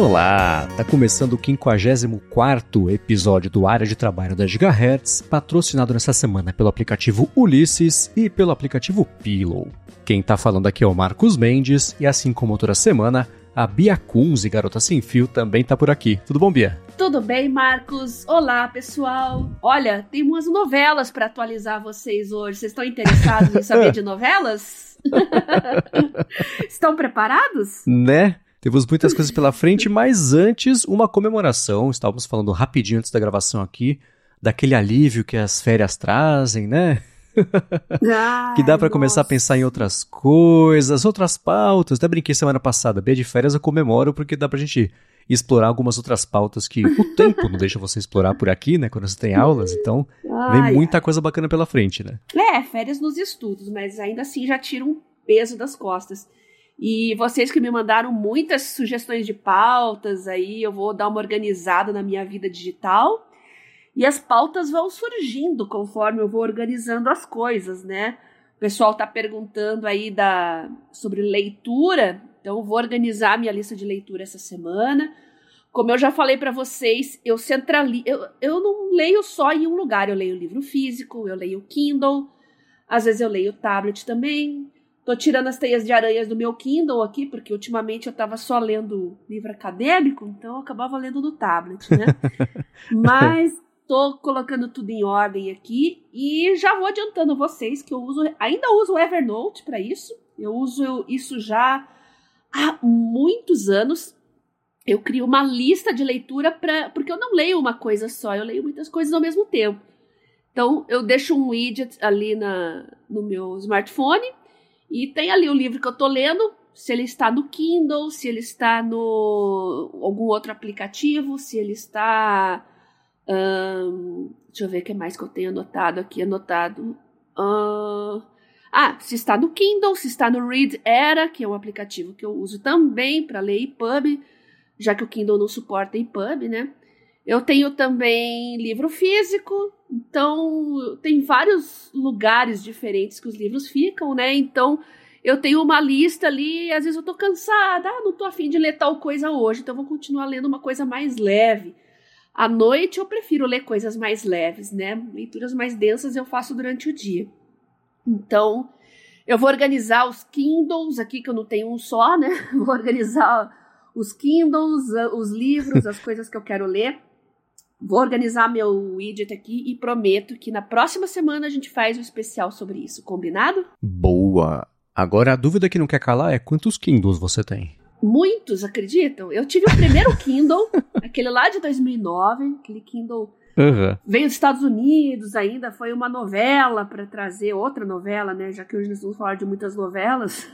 Olá, tá começando o 54 episódio do Área de Trabalho da Gigahertz, patrocinado nessa semana pelo aplicativo Ulisses e pelo aplicativo Pillow. Quem tá falando aqui é o Marcos Mendes e assim como toda semana, a Bia Kunz e Garota Sem Fio também tá por aqui. Tudo bom, Bia? Tudo bem, Marcos? Olá, pessoal. Olha, tem umas novelas para atualizar vocês hoje. Vocês estão interessados em saber de novelas? Estão preparados? Né? Temos muitas coisas pela frente, mas antes, uma comemoração. Estávamos falando rapidinho antes da gravação aqui, daquele alívio que as férias trazem, né? Ai, que dá para começar a pensar em outras coisas, outras pautas. Até brinquei semana passada, Bia de férias eu comemoro porque dá pra gente explorar algumas outras pautas que o tempo não deixa você explorar por aqui, né? Quando você tem aulas, então Ai, vem muita coisa bacana pela frente, né? É, férias nos estudos, mas ainda assim já tira um peso das costas. E vocês que me mandaram muitas sugestões de pautas, aí eu vou dar uma organizada na minha vida digital. E as pautas vão surgindo conforme eu vou organizando as coisas, né? O pessoal tá perguntando aí da, sobre leitura, então eu vou organizar minha lista de leitura essa semana. Como eu já falei para vocês, eu centralizo. Eu, eu não leio só em um lugar, eu leio livro físico, eu leio Kindle, às vezes eu leio tablet também. Tô tirando as teias de aranhas do meu Kindle aqui, porque ultimamente eu tava só lendo livro acadêmico, então eu acabava lendo no tablet, né? Mas tô colocando tudo em ordem aqui e já vou adiantando a vocês que eu uso, ainda uso o Evernote para isso. Eu uso isso já há muitos anos. Eu crio uma lista de leitura para porque eu não leio uma coisa só, eu leio muitas coisas ao mesmo tempo. Então eu deixo um widget ali na, no meu smartphone e tem ali o livro que eu tô lendo, se ele está no Kindle, se ele está no algum outro aplicativo, se ele está deixa eu ver o que mais que eu tenho anotado aqui, anotado. Ah, se está no Kindle, se está no Read Era, que é um aplicativo que eu uso também para ler EPUB, já que o Kindle não suporta EPUB, né? Eu tenho também livro físico, então tem vários lugares diferentes que os livros ficam, né? Então eu tenho uma lista ali, às vezes eu tô cansada, ah, não tô afim de ler tal coisa hoje, então eu vou continuar lendo uma coisa mais leve. À noite eu prefiro ler coisas mais leves, né? Leituras mais densas eu faço durante o dia. Então, eu vou organizar os Kindles aqui, que eu não tenho um só, né? Vou organizar os Kindles, os livros, as coisas que eu quero ler. Vou organizar meu widget aqui e prometo que na próxima semana a gente faz um especial sobre isso, combinado? Boa! Agora a dúvida que não quer calar é quantos Kindles você tem? Muitos acreditam. Eu tive o primeiro Kindle, aquele lá de 2009, aquele Kindle Aham. veio dos Estados Unidos ainda, foi uma novela para trazer outra novela, né? Já que hoje nós vamos falar de muitas novelas.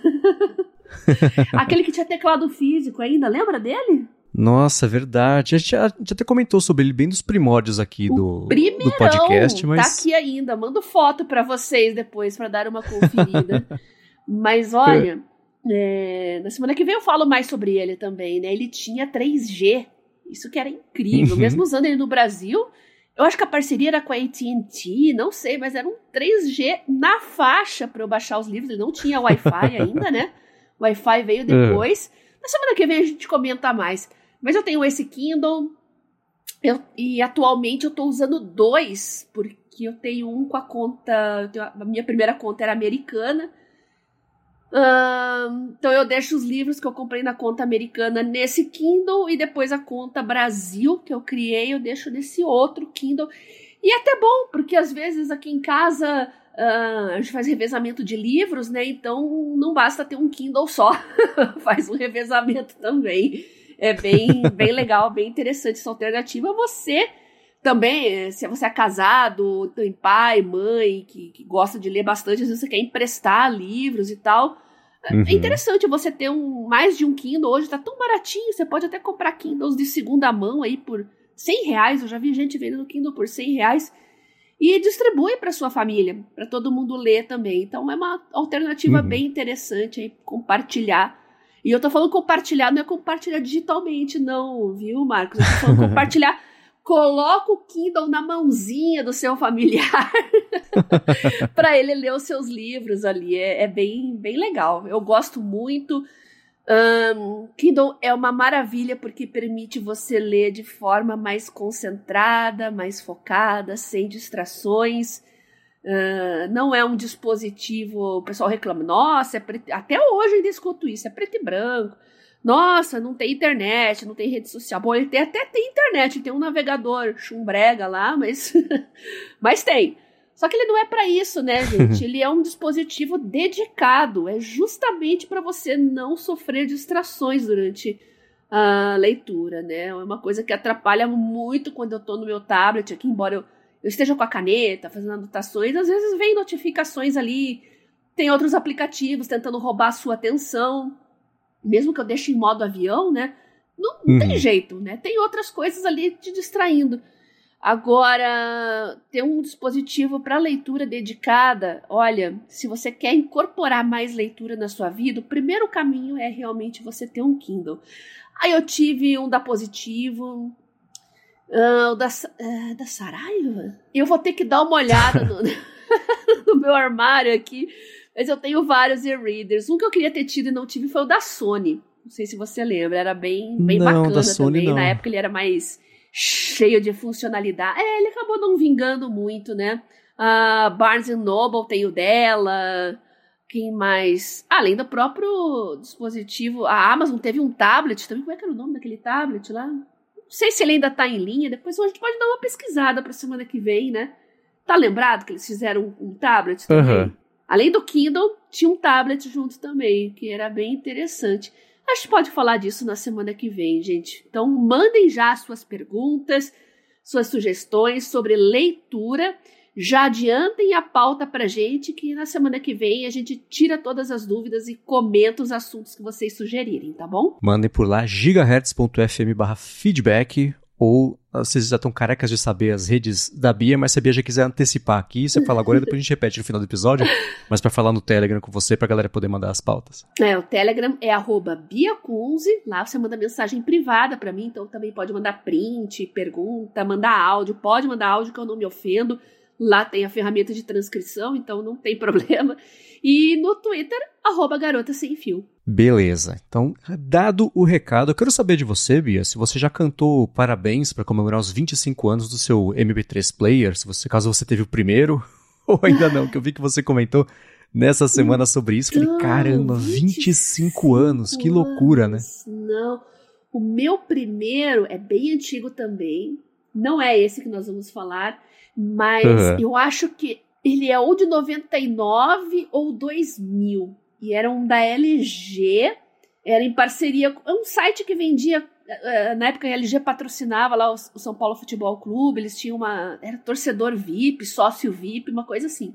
Aquele que tinha teclado físico ainda, lembra dele? Nossa, é verdade. A gente já, já até comentou sobre ele bem dos primórdios aqui do, do podcast, tá mas. aqui ainda. Mando foto para vocês depois para dar uma conferida. mas olha, é, na semana que vem eu falo mais sobre ele também, né? Ele tinha 3G. Isso que era incrível. Uhum. Mesmo usando ele no Brasil, eu acho que a parceria era com a AT&T, não sei, mas era um 3G na faixa para eu baixar os livros. Ele não tinha Wi-Fi ainda, né? O Wi-Fi veio depois. Na semana que vem a gente comenta mais. Mas eu tenho esse Kindle eu- e atualmente eu tô usando dois, porque eu tenho um com a conta. tenho a minha primeira conta era americana. Então eu deixo os livros que eu comprei na conta americana nesse Kindle e depois a conta Brasil que eu criei eu deixo nesse outro Kindle. E é até bom, porque às vezes aqui em casa ah, a gente faz revezamento de livros, né? Então não basta ter um Kindle só, faz um revezamento também. É bem, bem legal, bem interessante essa alternativa. Você também, eh, se você é casado, tem pai, mãe, que, que gosta de ler bastante, às vezes você quer emprestar livros e tal. É Uhum. interessante você ter um, mais de um Kindle. Hoje tá tão baratinho, você pode até comprar Kindles de segunda mão aí por 100 reais. Eu já vi gente vendendo Kindle por 100 reais. E distribui para sua família, para todo mundo ler também. Então é uma alternativa Uhum. bem interessante aí, compartilhar. E eu tô falando compartilhar, não é compartilhar digitalmente, não, viu, Marcos? Eu tô falando compartilhar. Coloca o Kindle na mãozinha do seu familiar para ele ler os seus livros ali. É, é bem, bem legal. Eu gosto muito. Um, Kindle é uma maravilha porque permite você ler de forma mais concentrada, mais focada, sem distrações. Uh, não é um dispositivo. O pessoal reclama, nossa, é preto, até hoje ainda escuto isso, é preto e branco. Nossa, não tem internet, não tem rede social. Bom, ele tem, até tem internet, tem um navegador chumbrega lá, mas, mas tem. Só que ele não é para isso, né, gente? ele é um dispositivo dedicado, é justamente para você não sofrer distrações durante a leitura, né? É uma coisa que atrapalha muito quando eu tô no meu tablet aqui, embora eu, eu esteja com a caneta, fazendo anotações, às vezes vem notificações ali, tem outros aplicativos tentando roubar a sua atenção, mesmo que eu deixe em modo avião, né? Não, não uhum. tem jeito, né? Tem outras coisas ali te distraindo. Agora, ter um dispositivo para leitura dedicada, olha, se você quer incorporar mais leitura na sua vida, o primeiro caminho é realmente você ter um Kindle. Aí eu tive um da Positivo, uh, o da, uh, da Saraiva. Eu vou ter que dar uma olhada no, no meu armário aqui, mas eu tenho vários e-readers. Um que eu queria ter tido e não tive foi o da Sony. Não sei se você lembra, era bem, bem não, bacana também. Não. Na época ele era mais cheio de funcionalidade. É, ele acabou não vingando muito, né? A Barnes Noble tem o dela. Quem mais? Além do próprio dispositivo, a Amazon teve um tablet também. Como é que era o nome daquele tablet lá? Não sei se ele ainda tá em linha. Depois a gente pode dar uma pesquisada pra semana que vem, né? Tá lembrado que eles fizeram um, um tablet também? Uhum. Além do Kindle, tinha um tablet junto também, que era bem interessante. A gente pode falar disso na semana que vem, gente. Então, mandem já suas perguntas, suas sugestões sobre leitura. Já adiantem a pauta pra gente, que na semana que vem a gente tira todas as dúvidas e comenta os assuntos que vocês sugerirem, tá bom? Mandem por lá gigahertz.fm feedback ou vocês já estão carecas de saber as redes da Bia, mas se a Bia já quiser antecipar aqui, você fala agora e depois a gente repete no final do episódio, mas para falar no Telegram com você, pra galera poder mandar as pautas. É, o Telegram é arroba biacunze, lá você manda mensagem privada para mim, então também pode mandar print, pergunta, mandar áudio, pode mandar áudio que eu não me ofendo, lá tem a ferramenta de transcrição, então não tem problema. E no Twitter, arroba garota sem fio. Beleza. Então, dado o recado, eu quero saber de você, Bia, se você já cantou parabéns para comemorar os 25 anos do seu MP3 player, se você, caso você teve o primeiro ou ainda não, que eu vi que você comentou nessa semana sobre isso. Falei, caramba, 25, 25 anos, que loucura, né? Não. O meu primeiro é bem antigo também. Não é esse que nós vamos falar, mas uhum. eu acho que ele é ou de 99 ou 2000 e era um da LG, era em parceria com um site que vendia eh, na época a LG patrocinava lá o São Paulo Futebol Clube, eles tinham uma era torcedor VIP, sócio VIP, uma coisa assim.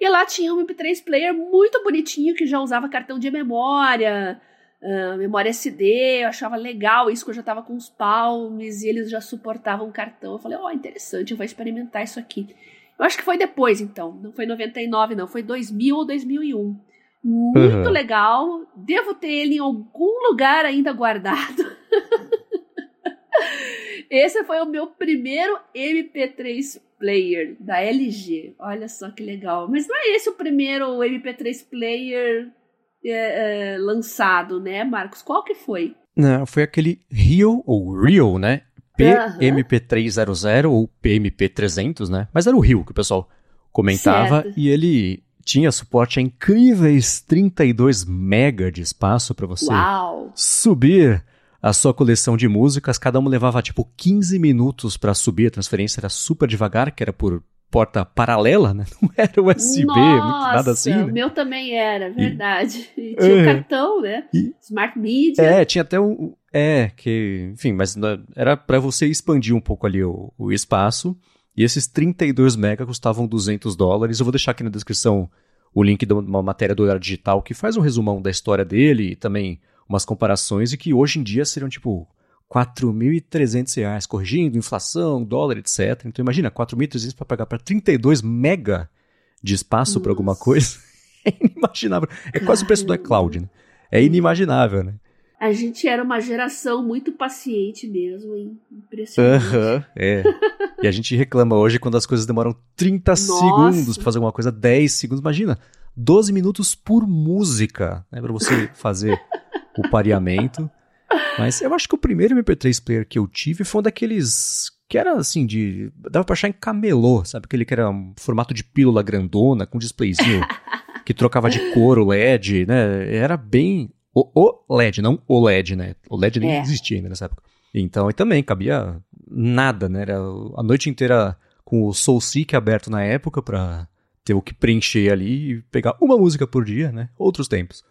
E lá tinha um MP3 player muito bonitinho que já usava cartão de memória, uh, memória SD, eu achava legal isso que eu já tava com os palmes e eles já suportavam cartão. Eu falei, ó, oh, interessante, eu vou experimentar isso aqui. Eu acho que foi depois então, não foi 99 não, foi 2000 ou 2001. Muito uhum. legal. Devo ter ele em algum lugar ainda guardado. Esse foi o meu primeiro MP3 player da LG. Olha só que legal. Mas não é esse o primeiro MP3 player é, é, lançado, né, Marcos? Qual que foi? Não, foi aquele Rio, ou Rio, né? PMP300 ou PMP300, né? Mas era o Rio que o pessoal comentava certo. e ele tinha suporte a incríveis 32 mega de espaço para você Uau. subir a sua coleção de músicas. Cada uma levava tipo 15 minutos para subir. A transferência era super devagar, que era por porta paralela, né? Não era USB, Nossa, nada assim. Né? O meu também era, verdade. E, e tinha o um cartão, né? E, Smart Media. É, tinha até um. É, que. Enfim, mas era para você expandir um pouco ali o, o espaço. E esses 32 mega custavam 200 dólares. Eu vou deixar aqui na descrição o link de uma matéria do Olhar Digital que faz um resumão da história dele e também umas comparações e que hoje em dia seriam tipo 4.300 reais, corrigindo inflação, dólar, etc. Então imagina, 4.300 para pagar para 32 mega de espaço para alguma coisa. É inimaginável. É quase o preço do iCloud, né? É inimaginável, né? A gente era uma geração muito paciente mesmo, hein? Impressionante. Aham, uhum, é. e a gente reclama hoje quando as coisas demoram 30 Nossa. segundos pra fazer alguma coisa, 10 segundos. Imagina, 12 minutos por música, né? Pra você fazer o pareamento. Mas eu acho que o primeiro MP3 player que eu tive foi um daqueles que era assim de dava para achar em camelô, sabe aquele que era um formato de pílula grandona com displayzinho que trocava de cor o LED, né? Era bem o, o LED, não o LED, né? O LED nem é. existia ainda nessa época. Então, e também cabia nada, né? Era a noite inteira com o SoulSeek aberto na época para ter o que preencher ali e pegar uma música por dia, né? Outros tempos.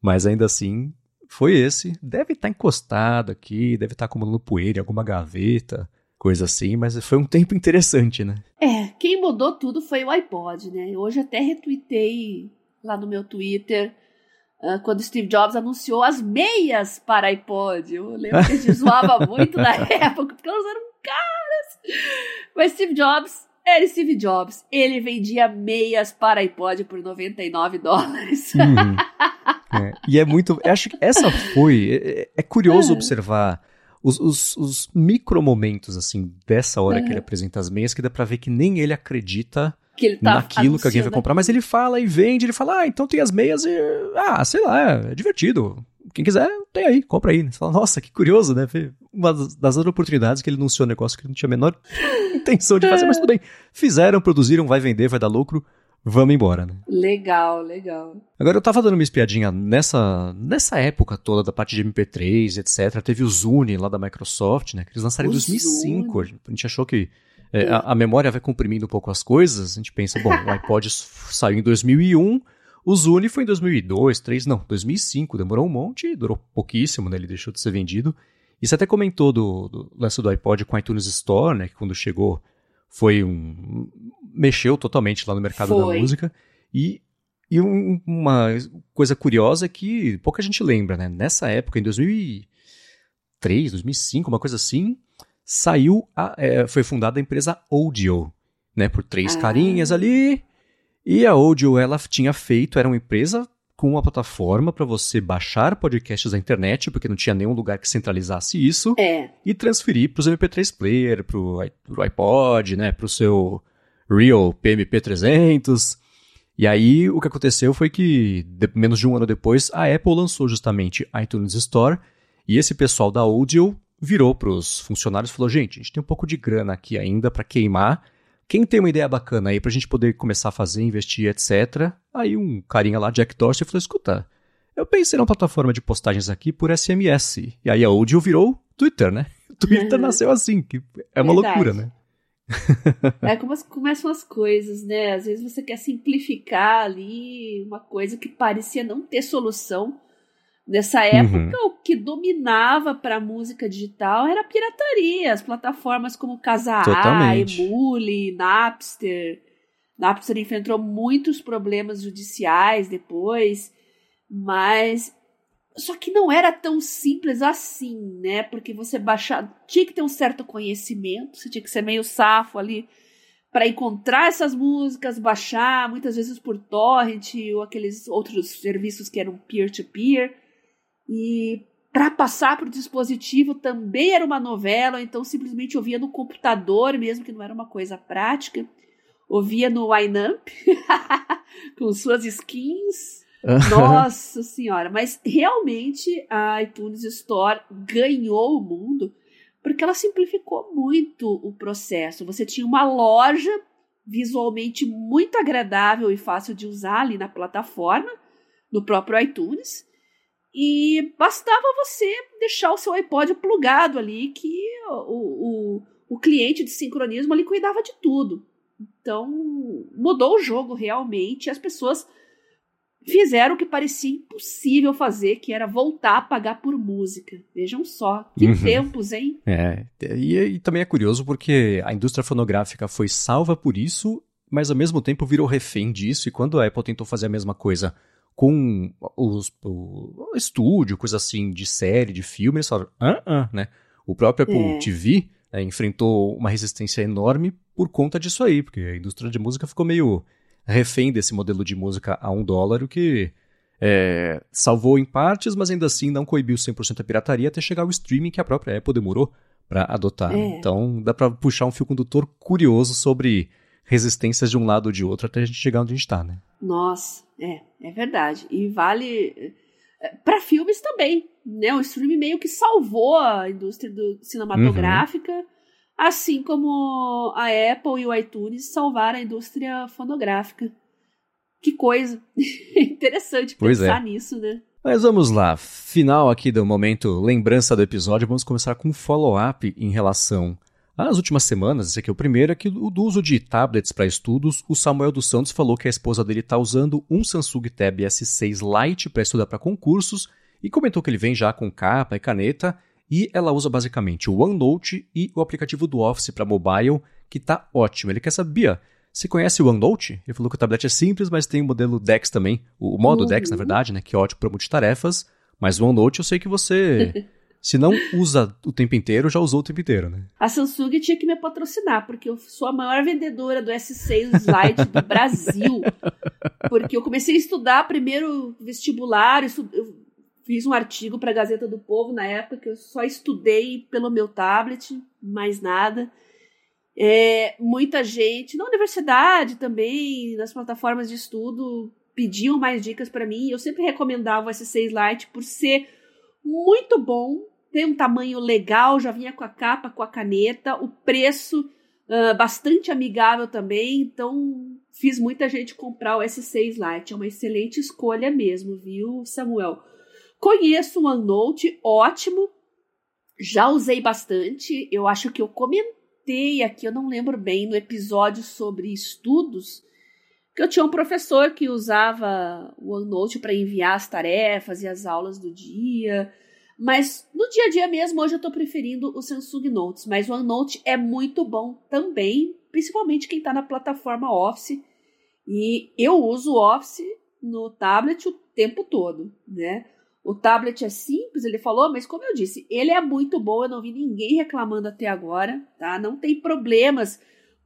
Mas ainda assim, foi esse. Deve estar tá encostado aqui, deve estar tá acumulando poeira em alguma gaveta, coisa assim, mas foi um tempo interessante, né? É, quem mudou tudo foi o iPod, né? Hoje até retuitei lá no meu Twitter uh, quando Steve Jobs anunciou as meias para iPod. Eu lembro que a gente zoava muito na época, porque elas eram caras. Mas Steve Jobs era Steve Jobs. Ele vendia meias para iPod por 99 dólares. Uhum. É, e é muito. Acho que essa foi. É, é curioso é. observar os, os, os micro momentos, assim, dessa hora que ele apresenta as meias, que dá pra ver que nem ele acredita que ele tá naquilo que alguém vai comprar, mas ele fala e vende, ele fala, ah, então tem as meias e. Ah, sei lá, é divertido. Quem quiser, tem aí, compra aí. Você fala, nossa, que curioso, né? Uma das oportunidades que ele anunciou um negócio que ele não tinha a menor intenção de fazer, mas tudo bem. Fizeram, produziram, vai vender, vai dar lucro vamos embora, né? Legal, legal. Agora eu tava dando uma espiadinha nessa, nessa época toda da parte de MP3, etc. Teve o Zune lá da Microsoft, né? Que eles lançaram o em 2005. Zune. A gente achou que é, a, a, memória vai comprimindo um pouco as coisas. A gente pensa, bom, o iPod saiu em 2001. O Zune foi em 2002, 2003, não, 2005. Demorou um monte, durou pouquíssimo, né? Ele deixou de ser vendido. E você até comentou do, do lance do iPod com a iTunes Store, né? Que quando chegou foi um. mexeu totalmente lá no mercado foi. da música. E, e um, uma coisa curiosa é que pouca gente lembra, né? Nessa época, em 2003, 2005, uma coisa assim, saiu. A, é, foi fundada a empresa Audio, né? Por três ah. carinhas ali. E a Audio, ela tinha feito, era uma empresa com uma plataforma para você baixar podcasts da internet, porque não tinha nenhum lugar que centralizasse isso, é. e transferir para os MP3 Player, para o iPod, né, para o seu Real PMP 300. E aí o que aconteceu foi que, de, menos de um ano depois, a Apple lançou justamente a iTunes Store, e esse pessoal da Audio virou para os funcionários e falou: gente, a gente tem um pouco de grana aqui ainda para queimar quem tem uma ideia bacana aí pra gente poder começar a fazer, investir, etc. Aí um carinha lá, Jack Dorsey, falou: escuta, eu pensei numa plataforma de postagens aqui por SMS. E aí a Audio virou Twitter, né? O Twitter nasceu assim, que é uma Verdade. loucura, né? é como começam as coisas, né? Às vezes você quer simplificar ali uma coisa que parecia não ter solução Nessa época, uhum. o que dominava para a música digital era a pirataria. As plataformas como Kazaa, Emule, Napster. Napster enfrentou muitos problemas judiciais depois, mas só que não era tão simples assim, né? Porque você baixar, tinha que ter um certo conhecimento, você tinha que ser meio safo ali para encontrar essas músicas, baixar, muitas vezes por torrent ou aqueles outros serviços que eram peer-to-peer. -peer. E para passar para o dispositivo também era uma novela, então simplesmente ouvia no computador, mesmo que não era uma coisa prática. Ouvia no Winamp, com suas skins. Nossa senhora, mas realmente a iTunes Store ganhou o mundo porque ela simplificou muito o processo. Você tinha uma loja visualmente muito agradável e fácil de usar ali na plataforma, no próprio iTunes. E bastava você deixar o seu iPod plugado ali, que o, o, o cliente de sincronismo ali cuidava de tudo. Então, mudou o jogo realmente. As pessoas fizeram o que parecia impossível fazer, que era voltar a pagar por música. Vejam só, que uhum. tempos, hein? É, e, e, também é curioso porque a indústria fonográfica foi salva por isso, mas ao mesmo tempo virou refém disso, e quando a Apple tentou fazer a mesma coisa com os, o, estúdio, coisa assim, de série, de filme, eles falaram, ah, ah, né? O próprio Apple é. TV né, enfrentou uma resistência enorme por conta disso aí, porque a indústria de música ficou meio refém desse modelo de música a um dólar, o que é, salvou em partes, mas ainda assim não coibiu 100% a pirataria até chegar ao streaming que a própria Apple demorou para adotar. É. Então dá para puxar um fio condutor curioso sobre resistências de um lado ou de outro até a gente chegar onde a gente está, né? Nossa, é, é verdade. E vale para filmes também, né? O streaming meio que salvou a indústria do, cinematográfica, uhum. assim como a Apple e o iTunes salvaram a indústria fonográfica. Que coisa interessante pois pensar é. nisso, né? Mas vamos lá, final aqui do momento lembrança do episódio, vamos começar com um follow-up em relação às últimas semanas, esse aqui é o primeiro, aqui do uso de tablets para estudos, o Samuel dos Santos falou que a esposa dele está usando um Samsung Tab S6 Lite para estudar para concursos e comentou que ele vem já com capa e caneta e ela usa basicamente o OneNote e o aplicativo do Office para mobile, que está ótimo. Ele quer saber, você conhece o OneNote? Ele falou que o tablet é simples, mas tem o modelo DeX também, o modo uhum. DeX, na verdade, né, que é ótimo para multitarefas. Mas o OneNote eu sei que você, se não usa o tempo inteiro, já usou o tempo inteiro, né? A Samsung tinha que me patrocinar, porque eu sou a maior vendedora do S6 Slide do Brasil. Porque eu comecei a estudar primeiro vestibular, eu fiz um artigo para a Gazeta do Povo na época que eu só estudei pelo meu tablet, mais nada. É, muita gente, na universidade também, nas plataformas de estudo, pediam mais dicas para mim. Eu sempre recomendava o S6 Lite por ser muito bom, tem um tamanho legal, já vinha com a capa, com a caneta, o preço uh, bastante amigável também, então fiz muita gente comprar o S6 Lite. É uma excelente escolha mesmo, viu, Samuel? Conheço o OneNote, ótimo. Já usei bastante. Eu acho que eu comentei aqui, eu não lembro bem, no episódio sobre estudos, eu tinha um professor que usava o OneNote para enviar as tarefas e as aulas do dia. Mas no dia a dia mesmo, hoje eu estou preferindo o Samsung Notes. Mas o OneNote é muito bom também, principalmente quem está na plataforma Office. E eu uso o Office no tablet o tempo todo, né? O tablet é simples, ele falou, mas como eu disse, ele é muito bom, eu não vi ninguém reclamando até agora, tá? Não tem problemas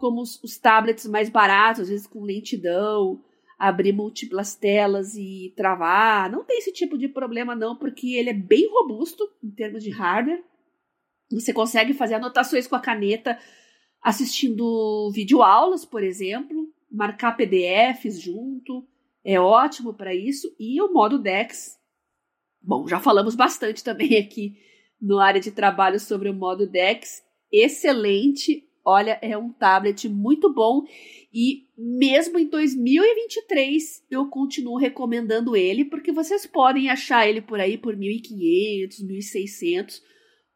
como os, os tablets mais baratos, às vezes com lentidão, abrir múltiplas telas e travar. Não tem esse tipo de problema, não, porque ele é bem robusto em termos de hardware. Você consegue fazer anotações com a caneta assistindo videoaulas, por exemplo, marcar PDFs junto, é ótimo para isso. E o modo DeX Bom, já falamos bastante também aqui no área de trabalho sobre o modo DeX. Excelente. Olha, é um tablet muito bom e mesmo em 2023 eu continuo recomendando ele porque vocês podem achar ele por aí por 1.500, 1.600.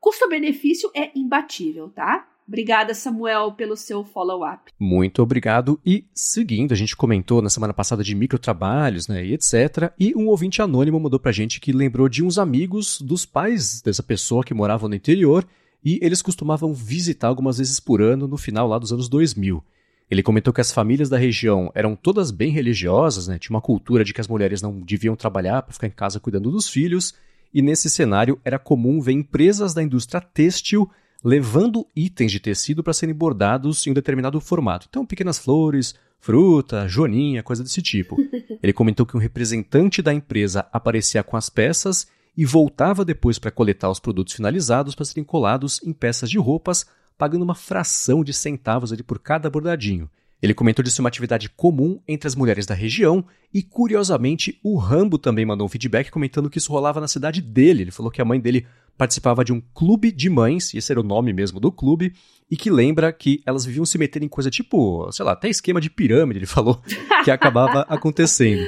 Custo-benefício é imbatível, tá? Obrigada, Samuel, pelo seu follow-up. Muito obrigado. E seguindo, a gente comentou na semana passada de microtrabalhos, né, e etc. E um ouvinte anônimo mandou pra gente que lembrou de uns amigos dos pais dessa pessoa que moravam no interior e eles costumavam visitar algumas vezes por ano no final lá dos anos 2000. Ele comentou que as famílias da região eram todas bem religiosas, né? Tinha uma cultura de que as mulheres não deviam trabalhar para ficar em casa cuidando dos filhos, e nesse cenário era comum ver empresas da indústria têxtil levando itens de tecido para serem bordados em um determinado formato. Então, pequenas flores, fruta, joaninha, coisa desse tipo. Ele comentou que um representante da empresa aparecia com as peças e voltava depois para coletar os produtos finalizados para serem colados em peças de roupas, pagando uma fração de centavos ali por cada bordadinho. Ele comentou de ser uma atividade comum entre as mulheres da região e, curiosamente, o Rambo também mandou um feedback comentando que isso rolava na cidade dele. Ele falou que a mãe dele participava de um clube de mães, e esse era o nome mesmo do clube, e que lembra que elas viviam se meter em coisa tipo, sei lá, até esquema de pirâmide, ele falou, que acabava acontecendo.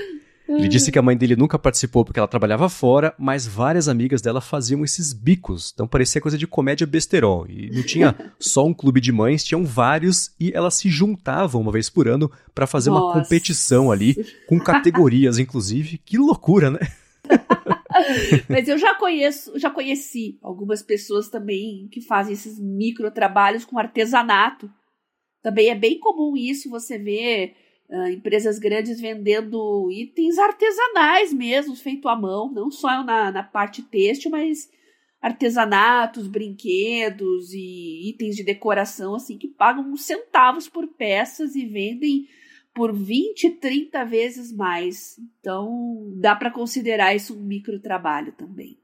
Ele disse que a mãe dele nunca participou porque ela trabalhava fora, mas várias amigas dela faziam esses bicos. Então parecia coisa de comédia besterol. E não tinha só um clube de mães, tinham vários e elas se juntavam uma vez por ano para fazer Nossa. uma competição ali, com categorias inclusive. Que loucura, né? Mas eu já conheço, já conheci algumas pessoas também que fazem esses micro trabalhos com artesanato. Também é bem comum isso, você vê uh, empresas grandes vendendo itens artesanais mesmo, feito à mão, não só na, na parte têxtil, mas artesanatos, brinquedos e itens de decoração assim que pagam centavos por peças e vendem por 20, 30 vezes mais. Então, dá para considerar isso um microtrabalho também.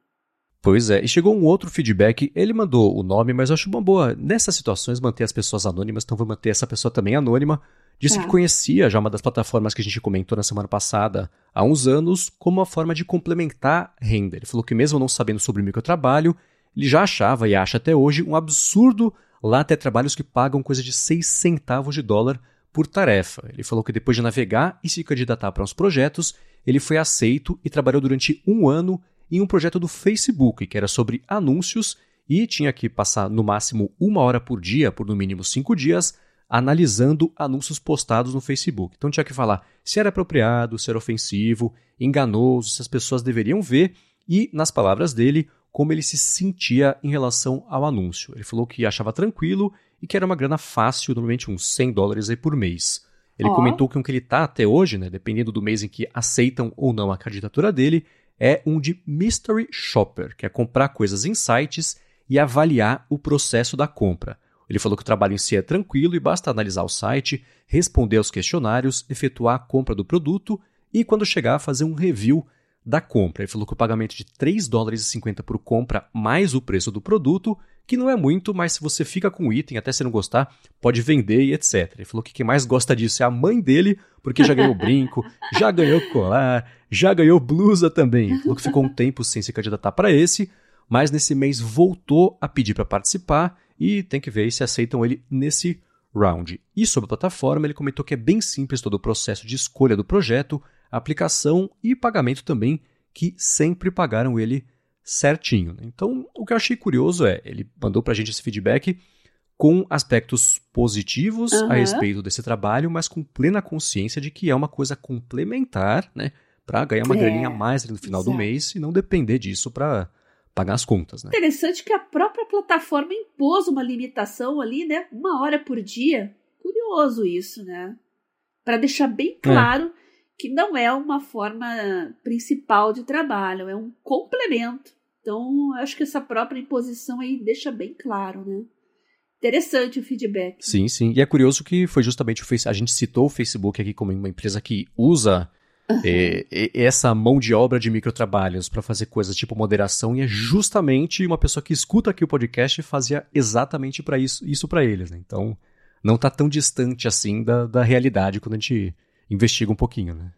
Pois é, e chegou um outro feedback, ele mandou o nome, mas eu acho uma boa, nessas situações, manter as pessoas anônimas, então vou manter essa pessoa também anônima. Disse que conhecia já uma das plataformas que a gente comentou na semana passada há uns anos como uma forma de complementar renda. Ele falou que mesmo não sabendo sobre o microtrabalho, ele já achava e acha até hoje um absurdo lá ter trabalhos que pagam coisa de 6 centavos de dólar por tarefa. Ele falou que depois de navegar e se candidatar para uns projetos, ele foi aceito e trabalhou durante um ano em um projeto do Facebook, que era sobre anúncios e tinha que passar no máximo uma hora por dia, por no mínimo cinco dias, analisando anúncios postados no Facebook. Então tinha que falar se era apropriado, se era ofensivo, enganoso, se as pessoas deveriam ver e, nas palavras dele, como ele se sentia em relação ao anúncio. Ele falou que achava tranquilo e que era uma grana fácil, normalmente uns 100 dólares aí por mês. Ele oh. comentou que o que ele está até hoje, né, dependendo do mês em que aceitam ou não a candidatura dele, é um de Mystery Shopper, que é comprar coisas em sites e avaliar o processo da compra. Ele falou que o trabalho em si é tranquilo e basta analisar o site, responder aos questionários, efetuar a compra do produto e, quando chegar, fazer um review da compra. Ele falou que o pagamento de 3 dólares e 50 por compra mais o preço do produto, que não é muito, mas se você fica com o item, até se não gostar, pode vender e etc. Ele falou que quem mais gosta disso é a mãe dele, porque já ganhou brinco, já ganhou colar, já ganhou blusa também. Falou que ficou um tempo sem se candidatar para esse, mas nesse mês voltou a pedir para participar e tem que ver se aceitam ele nesse round. E sobre a plataforma, ele comentou que é bem simples todo o processo de escolha do projeto, aplicação e pagamento também, que sempre pagaram ele certinho. Então, o que eu achei curioso é, ele mandou para a gente esse feedback com aspectos positivos uhum. a respeito desse trabalho, mas com plena consciência de que é uma coisa complementar, né? Para ganhar uma é, graninha a mais no final exato. do mês e não depender disso para pagar as contas, né? Interessante que a própria plataforma impôs uma limitação ali, né? Uma hora por dia. Curioso isso, né? Para deixar bem é. claro é. Que não é uma forma principal de trabalho, é um complemento. Então, acho que essa própria imposição aí deixa bem claro, né? Interessante o feedback. Sim, sim. E é curioso que foi justamente o Facebook. A gente citou o Facebook aqui como uma empresa que usa uhum. é, essa mão de obra de microtrabalhos para fazer coisas tipo moderação, e é justamente uma pessoa que escuta aqui o podcast fazia exatamente para isso, isso para eles. Né? Então, não está tão distante assim da, da realidade quando a gente investiga um pouquinho, né?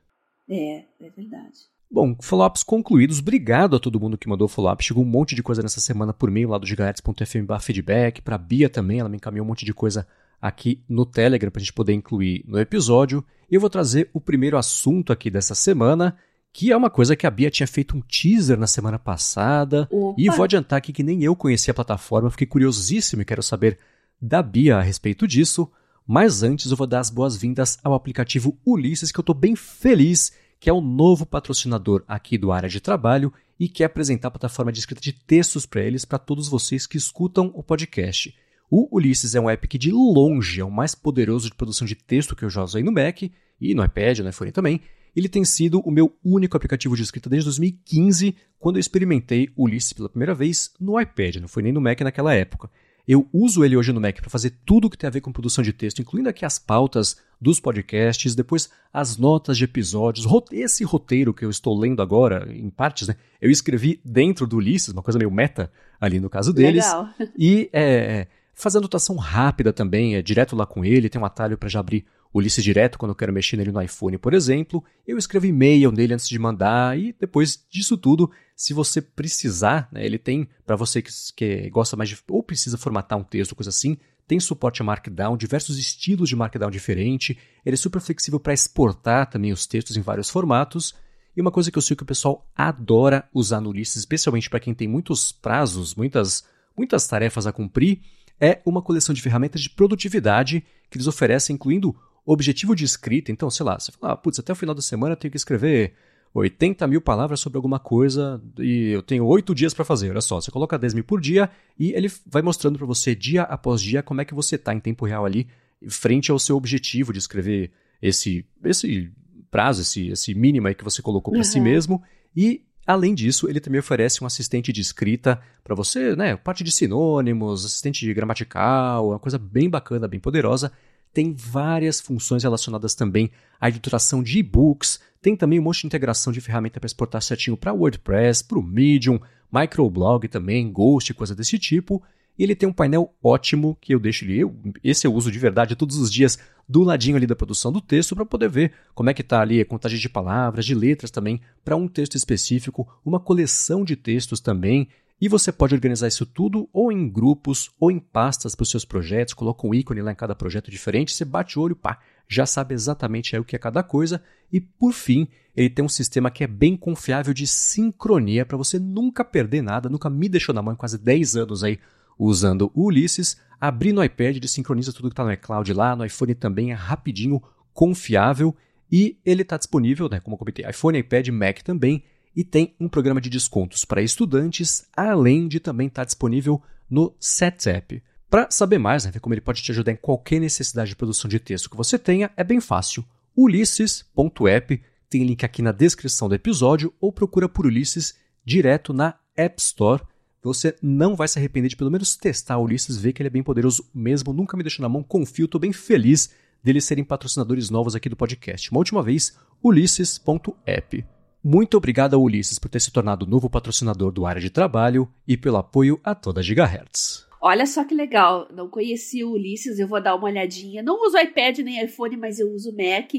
É, é verdade. Bom, follow-ups concluídos. Obrigado a todo mundo que mandou follow-up. Chegou um monte de coisa nessa semana por meio lá do gigahertz.fm feedback. Para Bia também, ela me encaminhou um monte de coisa aqui no Telegram para a gente poder incluir no episódio. Eu vou trazer o primeiro assunto aqui dessa semana, que é uma coisa que a Bia tinha feito um teaser na semana passada. Opa. E vou adiantar aqui que nem eu conhecia a plataforma, fiquei curiosíssimo e quero saber da Bia a respeito disso. Mas antes eu vou dar as boas-vindas ao aplicativo Ulisses, que eu estou bem feliz que é o novo patrocinador aqui do Área de Trabalho e quer apresentar a plataforma de escrita de textos para eles, para todos vocês que escutam o podcast. O Ulisses é um app que de longe é o mais poderoso de produção de texto que eu já usei no Mac e no iPad, no iPhone também. Ele tem sido o meu único aplicativo de escrita desde 2015, quando eu experimentei o Ulisses pela primeira vez no iPad, não foi nem no Mac naquela época. Eu uso ele hoje no Mac para fazer tudo o que tem a ver com produção de texto, incluindo aqui as pautas dos podcasts, depois as notas de episódios, esse roteiro que eu estou lendo agora, em partes, né? Eu escrevi dentro do Ulisses, uma coisa meio meta ali no caso deles. Legal. E é, fazer anotação rápida também, é direto lá com ele, tem um atalho para já abrir o Ulisses direto quando eu quero mexer nele no iPhone, por exemplo. Eu escrevo e-mail nele antes de mandar e depois disso tudo se você precisar, né, ele tem, para você que, que, gosta mais de, ou precisa formatar um texto, coisa assim, tem suporte a Markdown, diversos estilos de Markdown diferente, ele é super flexível para exportar também os textos em vários formatos, e uma coisa que eu sei que o pessoal adora usar no Ulysses, especialmente para quem tem muitos prazos, muitas, muitas tarefas a cumprir, é uma coleção de ferramentas de produtividade que eles oferecem, incluindo objetivo de escrita. Então, sei lá, você fala, ah, putz, até o final da semana eu tenho que escrever 80 mil palavras sobre alguma coisa e eu tenho 8 dias para fazer. Olha só, você coloca 10 mil por dia e ele vai mostrando para você dia após dia como é que você está em tempo real ali, frente ao seu objetivo de escrever esse, esse prazo, esse, esse mínimo aí que você colocou para uhum. si mesmo. E, além disso, ele também oferece um assistente de escrita para você, né? Parte de sinônimos, assistente gramatical, uma coisa bem bacana, bem poderosa tem várias funções relacionadas também à editoração de e-books, Tem também um monte de integração de ferramenta para exportar certinho para WordPress, para o Medium, Microblog também, Ghost, coisa desse tipo. E ele tem um painel ótimo que eu deixo ali. Eu, esse eu uso de verdade todos os dias do ladinho ali da produção do texto para poder ver como é que está ali a contagem de palavras, de letras também para um texto específico, uma coleção de textos também. E você pode organizar isso tudo ou em grupos ou em pastas para os seus projetos, coloca um ícone lá em cada projeto diferente, você bate o olho, pá, já sabe exatamente aí o que é cada coisa. E por fim, ele tem um sistema que é bem confiável de sincronia para você nunca perder nada, nunca me deixou na mão quase 10 anos aí usando o Ulysses. Abrir no iPad, ele sincroniza tudo que está no iCloud lá, no iPhone também é rapidinho, confiável e ele está disponível, né, como eu comentei, iPhone, iPad, Mac também e tem um programa de descontos para estudantes, além de também estar tá disponível no SetApp. Para saber mais, né, ver como ele pode te ajudar em qualquer necessidade de produção de texto que você tenha, é bem fácil. Ulisses.app tem link aqui na descrição do episódio ou procura por Ulisses direto na App Store. Você não vai se arrepender de pelo menos testar Ulisses, ver que ele é bem poderoso mesmo, nunca me deixou na mão, confio, estou bem feliz deles serem patrocinadores novos aqui do podcast. Uma última vez, ulisses.app. Muito obrigado ao Ulisses por ter se tornado novo patrocinador do Área de Trabalho e pelo apoio a toda a Gigahertz. Olha só que legal, não conheci o Ulisses, eu vou dar uma olhadinha. Não uso iPad nem iPhone, mas eu uso Mac.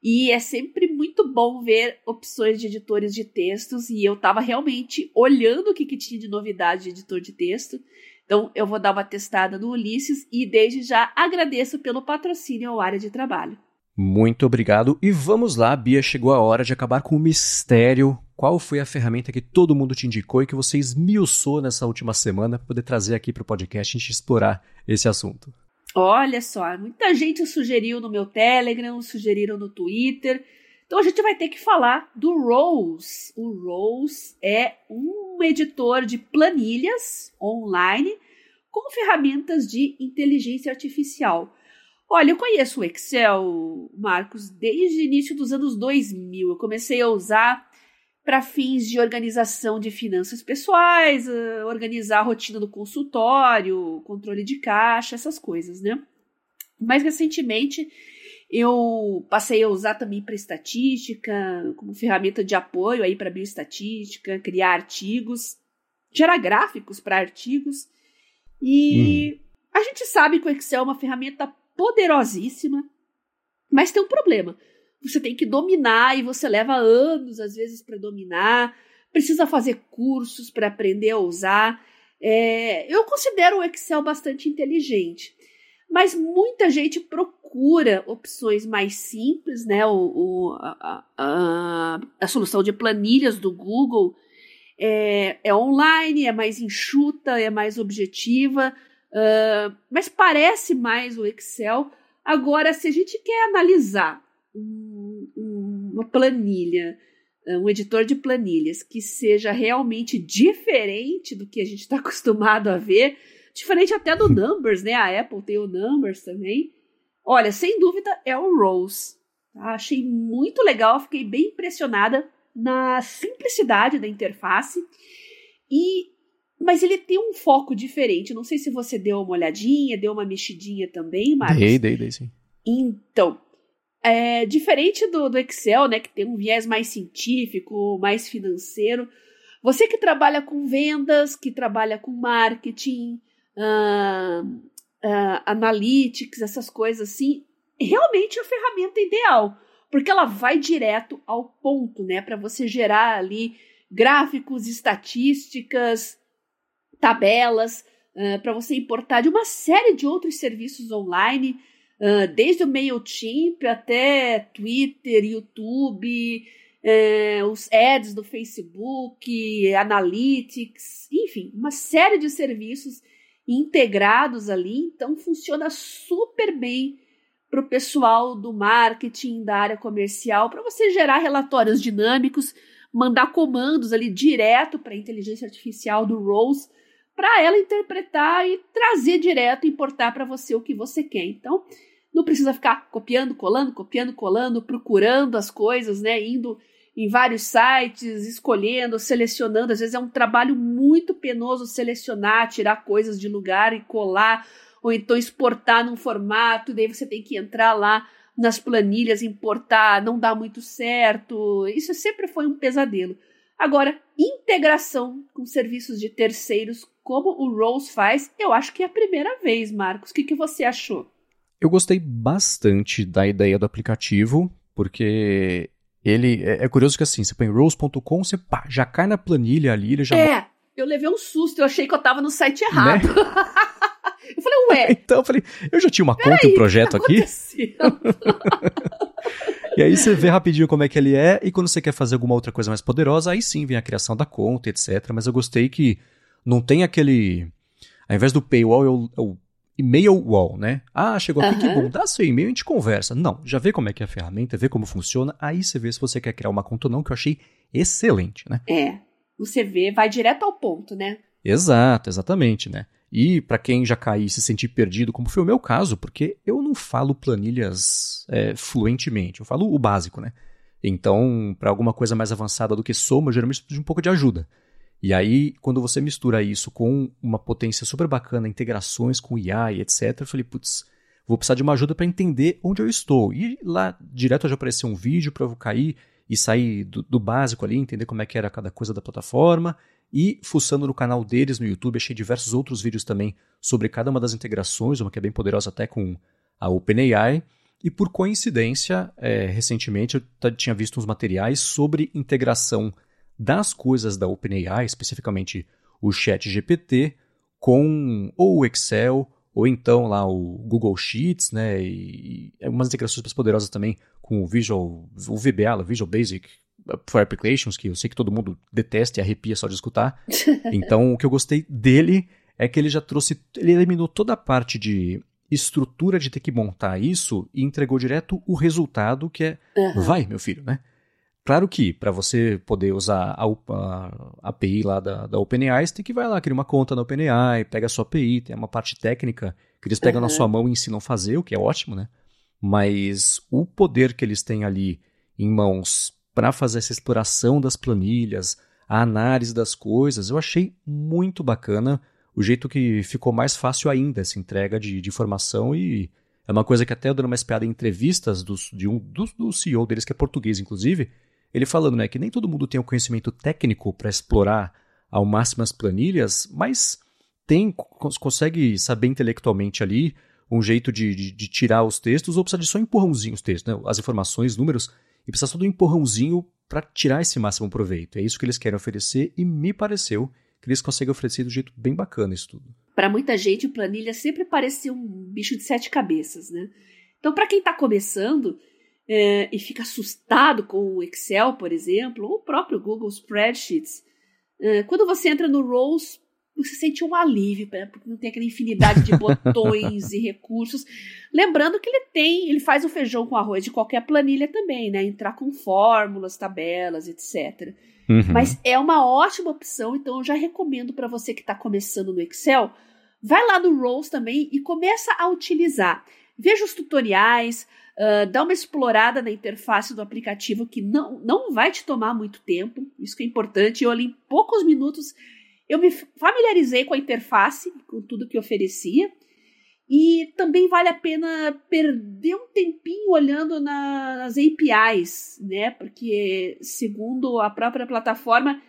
E é sempre muito bom ver opções de editores de textos. E eu estava realmente olhando o que, que tinha de novidade de editor de texto. Então eu vou dar uma testada no Ulisses e desde já agradeço pelo patrocínio ao área de trabalho. Muito obrigado. E vamos lá, Bia, chegou a hora de acabar com o mistério. Qual foi a ferramenta que todo mundo te indicou e que você esmiuçou nessa última semana para poder trazer aqui para o podcast e gente explorar esse assunto? Olha só, muita gente sugeriu no meu Telegram, sugeriram no Twitter. Então a gente vai ter que falar do Rose. O Rose é um editor de planilhas online com ferramentas de inteligência artificial. Olha, eu conheço o Excel, Marcos, desde o início dos anos 2000. Eu comecei a usar para fins de organização de finanças pessoais, uh, organizar a rotina do consultório, controle de caixa, essas coisas, né? Mais recentemente, eu passei a usar também para estatística, como ferramenta de apoio aí para bioestatística, criar artigos, gerar gráficos para artigos. E hum. a gente sabe que o Excel é uma ferramenta poderosíssima, mas tem um problema. Você tem que dominar e você leva anos, às vezes, para dominar. Precisa fazer cursos para aprender a usar. É, eu considero o Excel bastante inteligente, mas muita gente procura opções mais simples, né? O, o a, a, a, solução de planilhas do Google é, é online, é mais enxuta, é mais objetiva Uh, mas parece mais o Excel. Agora, se a gente quer analisar um, um, uma planilha, ah, um editor de planilhas que seja realmente diferente do que a gente está acostumado a ver, diferente até do Numbers, né? A Apple tem o Numbers também. Olha, sem dúvida é o Rose. Tá? Achei muito legal, fiquei bem impressionada na simplicidade da interface e mas ele tem um foco diferente. Não sei se você deu uma olhadinha, deu uma mexidinha também, Marcos. Dei, dei, dei, sim. Então, é, diferente do, do Excel, né, que tem um viés mais científico, mais financeiro, você que trabalha com vendas, que trabalha com marketing, uh, uh, analytics, essas coisas assim, realmente é a ferramenta ideal, porque ela vai direto ao ponto, né, para você gerar ali gráficos, estatísticas, tabelas, uh, para você importar de uma série de outros serviços online, uh, desde o MailChimp até Twitter, YouTube, uh, os ads do Facebook, Analytics, enfim, uma série de serviços integrados ali, então funciona super bem para o pessoal do marketing, da área comercial, para você gerar relatórios dinâmicos, mandar comandos ali direto para a inteligência artificial do Rose para ela interpretar e trazer direto, importar para você o que você quer. Então, não precisa ficar copiando, colando, copiando, colando, procurando as coisas, né? Indo em vários sites, escolhendo, selecionando. Às vezes é um trabalho muito penoso selecionar, tirar coisas de lugar e colar, ou então exportar num formato, e daí você tem que entrar lá nas planilhas, importar, não dá muito certo. Isso sempre foi um pesadelo. Agora, integração com serviços de terceiros, como o Rose faz, eu acho que é a primeira vez, Marcos. O que, que você achou? Eu gostei bastante da ideia do aplicativo, porque ele é, é curioso que assim, você põe rose.com, você pá, já cai na planilha ali, ele já. É, eu levei um susto, eu achei que eu tava no site errado. Né? eu falei, ué. então eu falei, eu já tinha uma conta e um projeto tá aqui. E aí você vê rapidinho como é que ele é, e quando você quer fazer alguma outra coisa mais poderosa, aí sim vem a criação da conta, etc. Mas eu gostei que não tem aquele. Ao invés do paywall, é o, é e-mail wall, né? Ah, chegou aqui, uhum. que bom, dá seu e-mail e a gente conversa. Não, já vê como é que é a ferramenta, vê como funciona, aí você vê se você quer criar uma conta ou não, que eu achei excelente, né? É, você vê, vai direto ao ponto, né? Exato, exatamente, né? E para quem já cair e se sentir perdido, como foi o meu caso, porque eu não falo planilhas é, fluentemente, eu falo o básico, né? Então, para alguma coisa mais avançada do que soma, eu geralmente preciso de um pouco de ajuda. E aí, quando você mistura isso com uma potência super bacana, integrações com IA e etc., eu falei, putz, vou precisar de uma ajuda para entender onde eu estou. E lá direto já apareceu um vídeo para eu cair e sair do, do, básico ali, entender como é que era cada coisa da plataforma e fuçando no canal deles no YouTube, achei diversos outros vídeos também sobre cada uma das integrações, uma que é bem poderosa até com a OpenAI. E por coincidência, é, recentemente eu tinha visto uns materiais sobre integração das coisas da OpenAI, especificamente o Chat GPT, com ou o Excel, ou então lá o Google Sheets, né? E, e umas integrações mais poderosas também com o Visual, o VBA, o Visual Basic for Applications, que eu sei que todo mundo detesta e arrepia só de escutar. Então, o que eu gostei dele é que ele já trouxe, ele eliminou toda a parte de estrutura de ter que montar isso e entregou direto o resultado que é, uhum. vai, meu filho, né? Claro que para você poder usar a, a, a, API lá da, da OpenAI, você tem que vai lá, criar uma conta na OpenAI, pega a sua API, tem uma parte técnica que eles pegam uhum. na sua mão e ensinam a fazer, o que é ótimo, né? Mas o poder que eles têm ali em mãos para fazer essa exploração das planilhas, a análise das coisas, eu achei muito bacana o jeito que ficou mais fácil ainda essa entrega de, de informação e é uma coisa que até eu dando uma espiada em entrevistas dos, de um do, do CEO deles, que é português, inclusive, ele falando né, que nem todo mundo tem o conhecimento técnico para explorar ao máximo as planilhas, mas tem consegue saber intelectualmente ali um jeito de, de, de tirar os textos ou precisa de só empurrãozinho os textos, né? as informações, números, e precisa só de um empurrãozinho para tirar esse máximo proveito. É isso que eles querem oferecer e me pareceu que eles conseguem oferecer do jeito bem bacana isso tudo. Para muita gente, planilha sempre parecia um bicho de sete cabeças, né? Então, para quem está começando é, e fica assustado com o Excel, por exemplo, ou o próprio Google Spreadsheets, é, quando você entra no Roles, você sente um alívio, né? porque não tem aquela infinidade de botões e recursos. Lembrando que ele tem, ele faz o feijão com arroz de qualquer planilha também, né? Entrar com fórmulas, tabelas, etc. Uhum. Mas é uma ótima opção, então eu já recomendo para você que está começando no Excel, vai lá no Roles também e começa a utilizar. Veja os tutoriais, uh, dá uma explorada na interface do aplicativo que não, não vai te tomar muito tempo, isso que é importante. Eu ali em poucos minutos eu me familiarizei com a interface, com tudo que oferecia. E também vale a pena perder um tempinho olhando na, nas APIs, né? Porque, segundo a própria plataforma,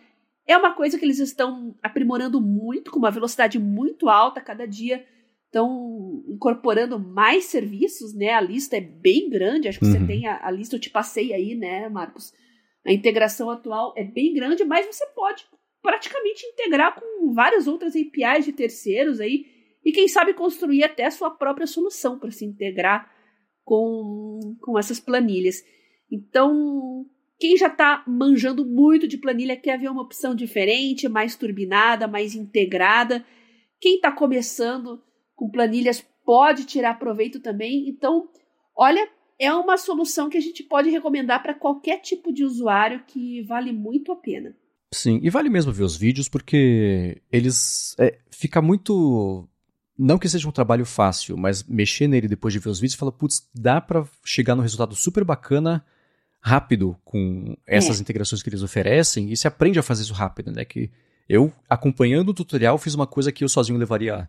é uma coisa que eles estão aprimorando muito, com uma velocidade muito alta, cada dia estão incorporando mais serviços, né? A lista é bem grande, acho que uhum. você tem a, a, lista, eu te passei aí, né, Marcos? A integração atual é bem grande, mas você pode praticamente integrar com várias outras APIs de terceiros aí e quem sabe construir até sua própria solução para se integrar com, com essas planilhas. Então, quem já está manjando muito de planilha quer ver uma opção diferente, mais turbinada, mais integrada. Quem está começando com planilhas pode tirar proveito também. Então, olha, é uma solução que a gente pode recomendar para qualquer tipo de usuário que vale muito a pena. Sim, e vale mesmo ver os vídeos porque eles. É, fica muito. Não que seja um trabalho fácil, mas mexer nele depois de ver os vídeos fala, putz, dá para chegar num resultado super bacana rápido com essas é. integrações que eles oferecem e se aprende a fazer isso rápido, né? Que eu, acompanhando o tutorial, fiz uma coisa que eu sozinho levaria.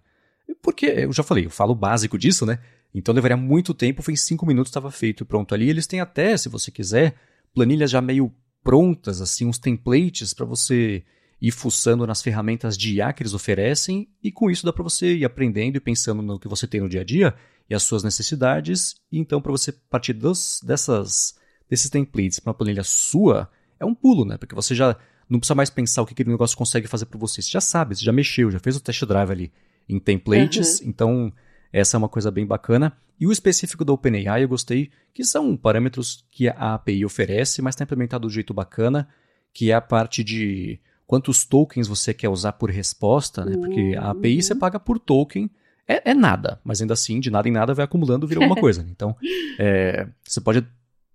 Porque eu já falei, eu falo o básico disso, né? Então levaria muito tempo, foi em 5 minutos estava feito pronto ali. Eles têm até, se você quiser, planilhas já meio prontas, assim, uns templates para você ir fuçando nas ferramentas de IA que eles oferecem, e com isso dá para você ir aprendendo e pensando no que você tem no dia a dia e as suas necessidades, e então para você partir dos, dessas, desses templates para uma planilha sua, é um pulo, né? Porque você já não precisa mais pensar o que aquele negócio consegue fazer para você. Você já sabe, você já mexeu, já fez o test drive ali em templates, uhum. então essa é uma coisa bem bacana. E o específico da OpenAI eu gostei, que são parâmetros que a API oferece, mas está implementado de um jeito bacana, que é a parte de quantos tokens você quer usar por resposta, né? Porque a API você uhum. paga por token, é, é, nada, mas ainda assim, de nada em nada vai acumulando vira alguma coisa. Né? Então, é, você pode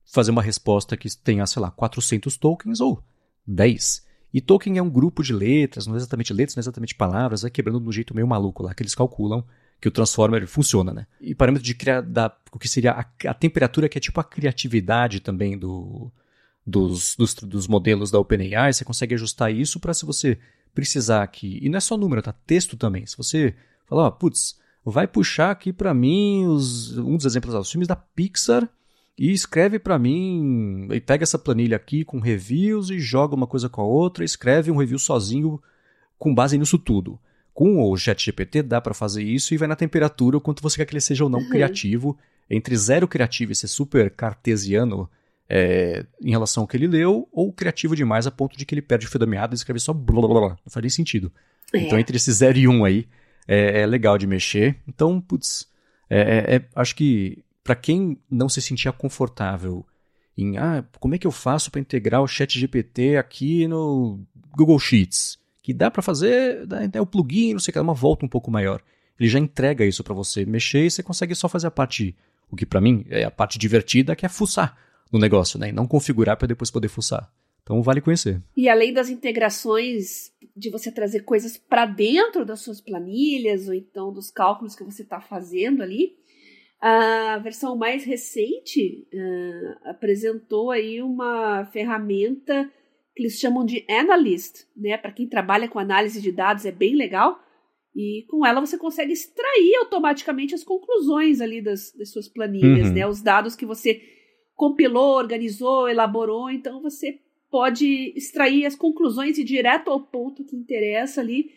fazer uma resposta que tenha, sei lá, 400 tokens ou 10. E token é um grupo de letras, não é exatamente letras, não é exatamente palavras, vai quebrando de um jeito meio maluco lá, que eles calculam que o transformer funciona, né? E parâmetro de criar da, o que seria a, a, temperatura, que é tipo a criatividade também do, dos, dos, dos modelos da OpenAI, você consegue ajustar isso para se você precisar aqui. E não é só número, tá? Texto também. Se você falar, ó, putz, vai puxar aqui para mim os, um dos exemplos, os filmes da Pixar e escreve para mim, e pega essa planilha aqui com reviews e joga uma coisa com a outra, escreve um review sozinho com base nisso tudo. Com o ChatGPT dá para fazer isso e vai na temperatura o quanto você quer que ele seja ou não uhum. criativo. Entre zero criativo e ser super cartesiano é, em relação ao que ele leu, ou criativo demais a ponto de que ele perde o fio da meada e escreve só blá blá blá. Não faz nem sentido. É. Então entre esse zero e um aí, é, é legal de mexer. Então, putz, é, é, é acho que para quem não se sentia confortável em, ah, como é que eu faço para integrar o Chat GPT aqui no Google Sheets? Que dá para fazer, dá, o plugin, não sei o que, uma volta um pouco maior. Ele já entrega isso para você mexer e você consegue só fazer a parte, o que para mim é a parte divertida, que é fuçar no negócio, né? E não configurar para depois poder fuçar. Então vale conhecer. E além das integrações de você trazer coisas para dentro das suas planilhas ou então dos cálculos que você está fazendo ali, a versão mais recente uh, apresentou aí uma ferramenta que eles chamam de Analyst, né? Para quem trabalha com análise de dados é bem legal. E com ela você consegue extrair automaticamente as conclusões ali das, das suas planilhas, uhum. né? Os dados que você compilou, organizou, elaborou. Então você pode extrair as conclusões e direto ao ponto que interessa ali.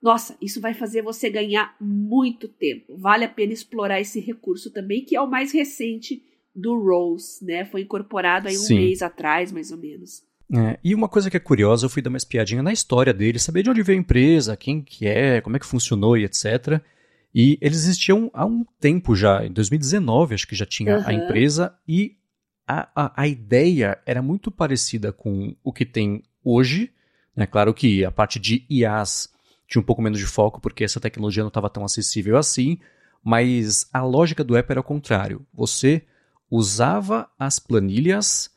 Nossa, isso vai fazer você ganhar muito tempo. Vale a pena explorar esse recurso também, que é o mais recente do Rose, né? Foi incorporado aí um Sim. mês atrás, mais ou menos. É, e uma coisa que é curiosa, eu fui dar uma espiadinha na história dele, saber de onde veio a empresa, quem que é, como é que funcionou e etc. E eles existiam há um tempo já, em 2019 acho que já tinha uhum. a empresa, e a, a, a ideia era muito parecida com o que tem hoje. É claro que a parte de IAs tinha um pouco menos de foco, porque essa tecnologia não estava tão acessível assim, mas a lógica do app era o contrário. Você usava as planilhas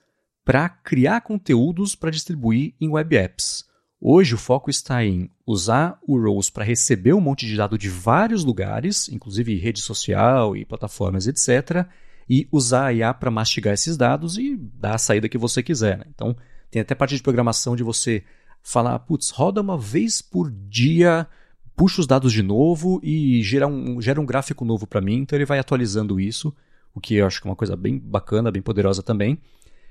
para criar conteúdos para distribuir em web apps. Hoje o foco está em usar o Rose para receber um monte de dado de vários lugares, inclusive rede social e plataformas, etc., e usar a IA para mastigar esses dados e dar a saída que você quiser. Né? Então, tem até parte de programação de você falar, putz, roda uma vez por dia, puxa os dados de novo e gera um, gera um gráfico novo para mim. Então, ele vai atualizando isso, o que eu acho que é uma coisa bem bacana, bem poderosa também.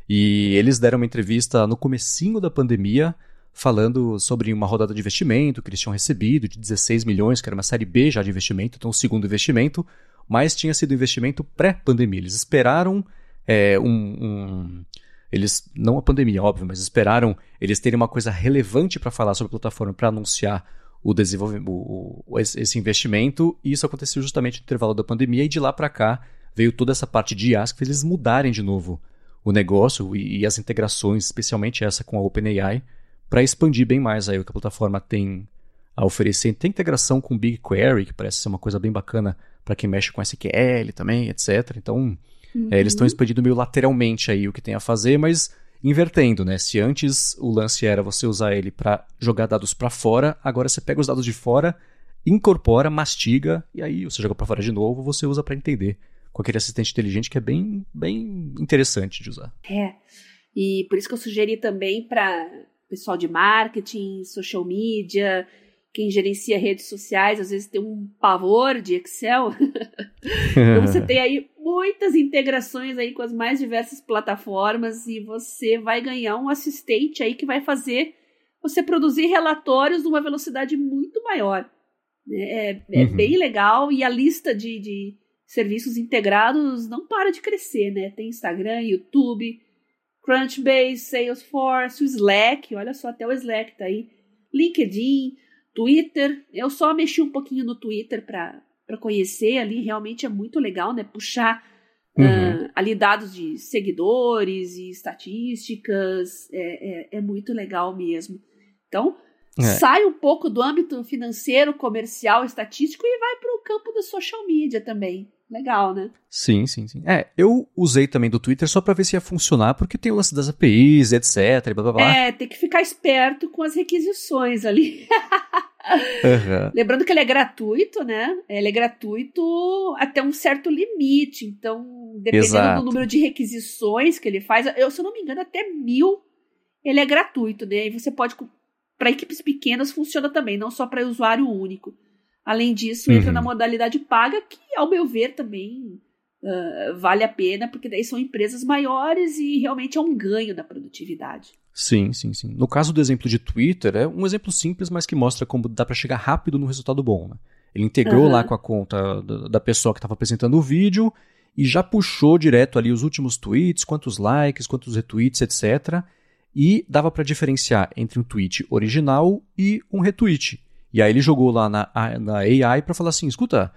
E eles deram uma entrevista no comecinho da pandemia, falando sobre uma rodada de investimento que eles tinham recebido de 16 milhões, que era uma série B já de investimento, então o segundo investimento, mas tinha sido investimento pré-pandemia. Eles esperaram é, um, um, Eles. Não a pandemia, óbvio, mas esperaram eles terem uma coisa relevante para falar sobre a plataforma para anunciar o desenvolvimento, o, o, esse investimento, e isso aconteceu justamente no intervalo da pandemia, e de lá para cá veio toda essa parte de IaaS que fez eles mudarem de novo o negócio e, e as integrações, especialmente essa com a OpenAI, para expandir bem mais aí o que a plataforma tem a oferecer. Tem integração com BigQuery, que parece ser uma coisa bem bacana para quem mexe com SQL também, etc. Então, uhum. é, eles estão expandindo meio lateralmente aí o que tem a fazer, mas invertendo, né? Se antes o lance era você usar ele para jogar dados para fora, agora você pega os dados de fora, incorpora, mastiga e aí você joga para fora de novo, você usa para entender com aquele assistente inteligente que é bem, bem interessante de usar. É. E por isso que eu sugeri também para pessoal de marketing, social media, quem gerencia redes sociais às vezes tem um pavor de Excel. então você tem aí muitas integrações aí com as mais diversas plataformas e você vai ganhar um assistente aí que vai fazer você produzir relatórios numa velocidade muito maior. É, é uhum. bem legal e a lista de, de serviços integrados não para de crescer, né? Tem Instagram, YouTube, Crunchbase, Salesforce, o Slack, olha só, até o Slack tá aí, LinkedIn, Twitter. Eu só mexi um pouquinho no Twitter para conhecer ali, realmente é muito legal, né? Puxar uhum. uh, ali dados de seguidores e estatísticas, é, é, é muito legal mesmo. Então, é. sai um pouco do âmbito financeiro, comercial, estatístico e vai para o campo da social media também. Legal, né? Sim, sim, sim. É, eu usei também do Twitter só para ver se ia funcionar, porque tem o lance das APIs, etc, blá blá blá. É, tem que ficar esperto com as requisições ali. uhum. Lembrando que ele é gratuito, né? Ele é gratuito até um certo limite. Então, dependendo Exato. do número de requisições que ele faz, eu, se eu não me engano, até mil ele é gratuito, né? E você pode. Para equipes pequenas funciona também, não só para usuário único. Além disso, entra uhum. na modalidade paga, que, ao meu ver, também uh, vale a pena, porque daí são empresas maiores e realmente é um ganho da produtividade. Sim, sim, sim. No caso do exemplo de Twitter, é um exemplo simples, mas que mostra como dá para chegar rápido no resultado bom. Né? Ele integrou uhum. lá com a conta da pessoa que estava apresentando o vídeo e já puxou direto ali os últimos tweets, quantos likes, quantos retweets, etc. E dava para diferenciar entre um tweet original e um retweet. E aí ele jogou lá na, na AI para falar assim: escuta,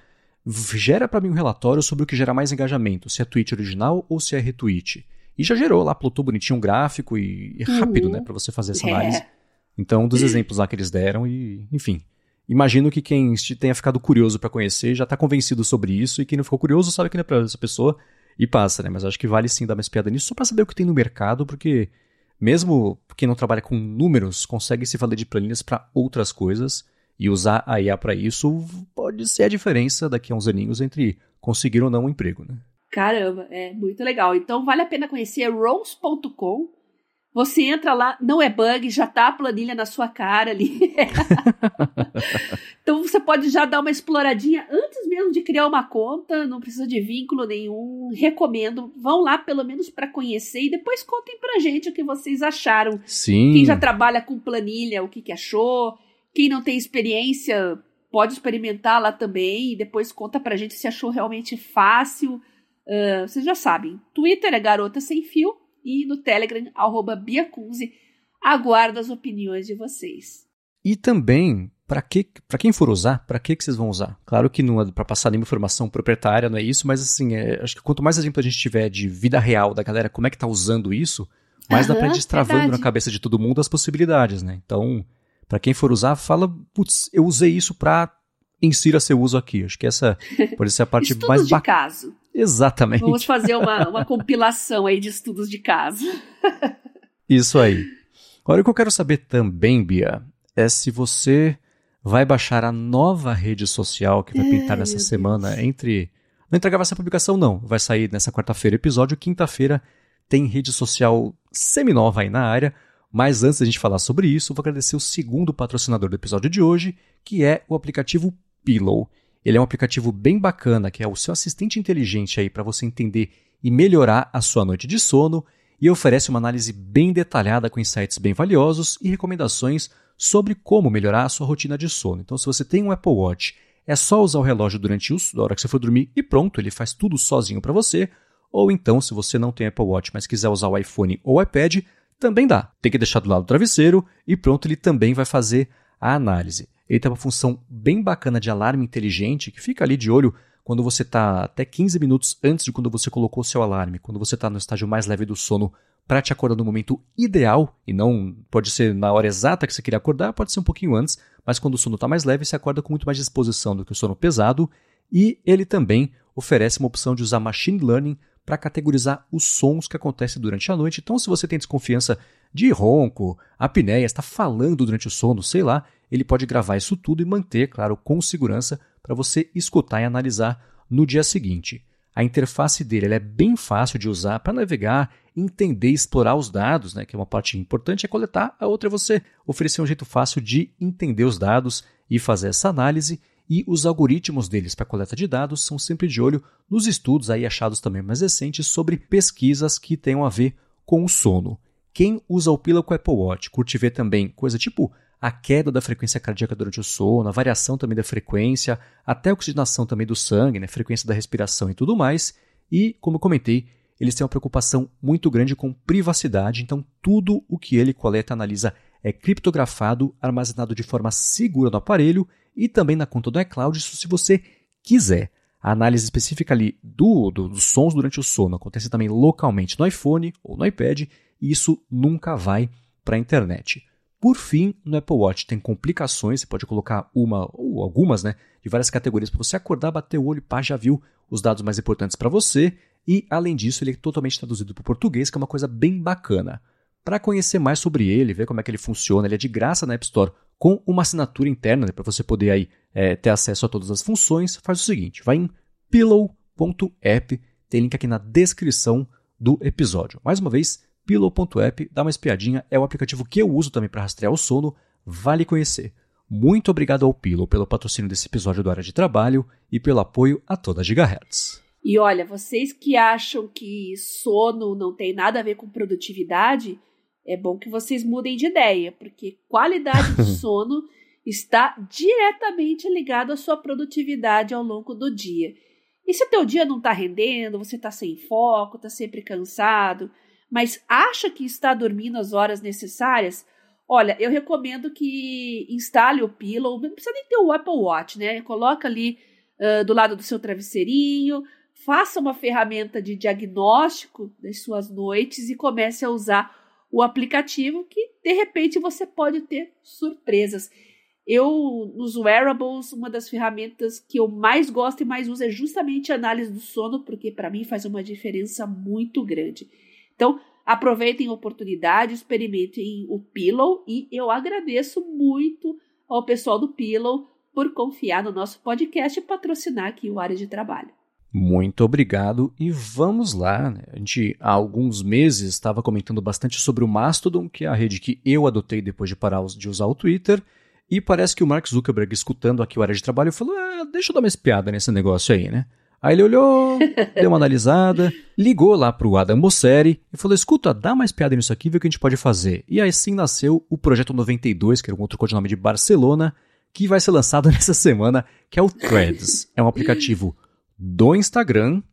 gera para mim um relatório sobre o que gera mais engajamento, se é tweet original ou se é retweet. E já gerou lá, plotou bonitinho um gráfico e, e rápido, uhum. né, para você fazer essa é. análise. É. Então, um dos exemplos lá que eles deram e, enfim. Imagino que quem tenha ficado curioso para conhecer já está convencido sobre isso e quem não ficou curioso sabe que não é para essa pessoa e passa, né? Mas acho que vale sim dar uma espiada nisso só para saber o que tem no mercado, porque mesmo quem não trabalha com números consegue se valer de planilhas para outras coisas e usar a IA para isso pode ser a diferença daqui a uns aninhos entre conseguir ou não um emprego, né? Caramba, é muito legal. Então vale a pena conhecer rose.com. Você entra lá, não é bug, já tá a planilha na sua cara ali. então você pode já dar uma exploradinha antes mesmo de criar uma conta, não precisa de vínculo nenhum. Recomendo, vão lá pelo menos para conhecer e depois contem pra gente o que vocês acharam. Sim. Quem já trabalha com planilha, o que, que achou quem não tem experiência pode experimentar lá também e depois conta pra gente se achou realmente fácil. Uh, vocês já sabem, Twitter é Garota Sem Fio e no Telegram, arroba Biacunze. Aguardo as opiniões de vocês. E também, para que, para quem for usar, para que, que vocês vão usar? Claro que não é para passar nenhuma informação proprietária, não é isso, mas assim, é, acho que quanto mais exemplo a gente tiver de vida real da galera, como é que tá usando isso, mais uhum, dá pra ir destravando verdade. na cabeça de todo mundo as possibilidades, né? Então, para quem for usar, fala, putz, eu usei isso para insira seu uso aqui. Acho que essa pode ser a parte estudos mais bacana. de caso. Exatamente. Vamos fazer uma, uma compilação aí de estudos de caso. Isso aí. Agora o que eu quero saber também, Bia, é se você vai baixar a nova rede social que vai é, pintar nessa semana Deus. entre. Não entregava essa publicação, não. Vai sair nessa quarta-feira episódio. Quinta-feira tem rede social semi-nova aí na área. Mas antes da gente falar sobre isso, vou agradecer o segundo patrocinador do episódio de hoje, que é o aplicativo Pillow. Ele é um aplicativo bem bacana, que é o seu assistente inteligente aí para você entender e melhorar a sua noite de sono e oferece uma análise bem detalhada com insights bem valiosos e recomendações sobre como melhorar a sua rotina de sono. Então, se você tem um Apple Watch, é só usar o relógio durante a hora que você for dormir e pronto, ele faz tudo sozinho para você. Ou então, se você não tem Apple Watch, mas quiser usar o iPhone ou o iPad, também dá. Tem que deixar do lado do travesseiro e pronto, ele também vai fazer a análise. Ele tem uma função bem bacana de alarme inteligente que fica ali de olho quando você está até 15 minutos antes de quando você colocou seu alarme, quando você está no estágio mais leve do sono, para te acordar no momento ideal, e não pode ser na hora exata que você queria acordar, pode ser um pouquinho antes, mas quando o sono está mais leve, você acorda com muito mais disposição do que o sono pesado, e ele também oferece uma opção de usar machine learning para categorizar os sons que acontecem durante a noite. Então, se você tem desconfiança de ronco, apneia, está falando durante o sono, sei lá, ele pode gravar isso tudo e manter, claro, com segurança para você escutar e analisar no dia seguinte. A interface dele é bem fácil de usar para navegar, entender e explorar os dados, né, que é uma parte importante é coletar, a outra é você oferecer um jeito fácil de entender os dados e fazer essa análise. E os algoritmos deles para coleta de dados são sempre de olho nos estudos aí achados também mais recentes sobre pesquisas que tenham a ver com o sono. Quem usa o Pillow com o Apple Watch curte ver também coisa tipo a queda da frequência cardíaca durante o sono, a variação também da frequência, até a oxigenação também do sangue, né, frequência da respiração e tudo mais. E, como eu comentei, eles têm uma preocupação muito grande com privacidade, então tudo o que ele coleta analisa é criptografado, armazenado de forma segura no aparelho e também na conta do iCloud, isso se você quiser. A análise específica ali do, do, dos sons durante o sono acontece também localmente no iPhone ou no iPad e isso nunca vai para a internet. Por fim, no Apple Watch tem complicações, você pode colocar uma ou algumas, né, de várias categorias para você acordar, bater o olho, pá, já viu os dados mais importantes para você. E além disso, ele é totalmente traduzido para o português, que é uma coisa bem bacana. Para conhecer mais sobre ele, ver como é que ele funciona, ele é de graça na App Store com uma assinatura interna né, para você poder aí é, ter acesso a todas as funções. Faz o seguinte, vai em pillow.app, tem link aqui na descrição do episódio. Mais uma vez, pillow.app, dá uma espiadinha, é o aplicativo que eu uso também para rastrear o sono, vale conhecer. Muito obrigado ao Pillow pelo patrocínio desse episódio do Área de Trabalho e pelo apoio a toda a Gigahertz. E olha, vocês que acham que sono não tem nada a ver com produtividade, é bom que vocês mudem de ideia, porque qualidade de sono está diretamente ligado à sua produtividade ao longo do dia. E se o teu dia não está rendendo, você está sem foco, está sempre cansado, mas acha que está dormindo as horas necessárias, olha, eu recomendo que instale o Pillow, não precisa nem ter o Apple Watch, né? Coloca ali uh, do lado do seu travesseirinho, faça uma ferramenta de diagnóstico das suas noites e comece a usar o aplicativo que de repente você pode ter surpresas. Eu, nos wearables, uma das ferramentas que eu mais gosto e mais uso é justamente a análise do sono, porque para mim faz uma diferença muito grande. Então, aproveitem a oportunidade, experimentem o Pillow e eu agradeço muito ao pessoal do Pillow por confiar no nosso podcast e patrocinar aqui o área de trabalho. Muito obrigado e vamos lá. Né? A gente há alguns meses estava comentando bastante sobre o Mastodon, que é a rede que eu adotei depois de parar de usar o Twitter. E parece que o Mark Zuckerberg, escutando aqui o área de trabalho, falou: ah, deixa eu dar uma espiada nesse negócio aí, né? Aí ele olhou, deu uma analisada, ligou lá pro Adam Mosseri e falou: escuta, dá mais piada nisso aqui, vê o que a gente pode fazer. E aí sim nasceu o Projeto 92, que era um outro codinome de Barcelona, que vai ser lançado nessa semana, que é o Threads. É um aplicativo do Instagram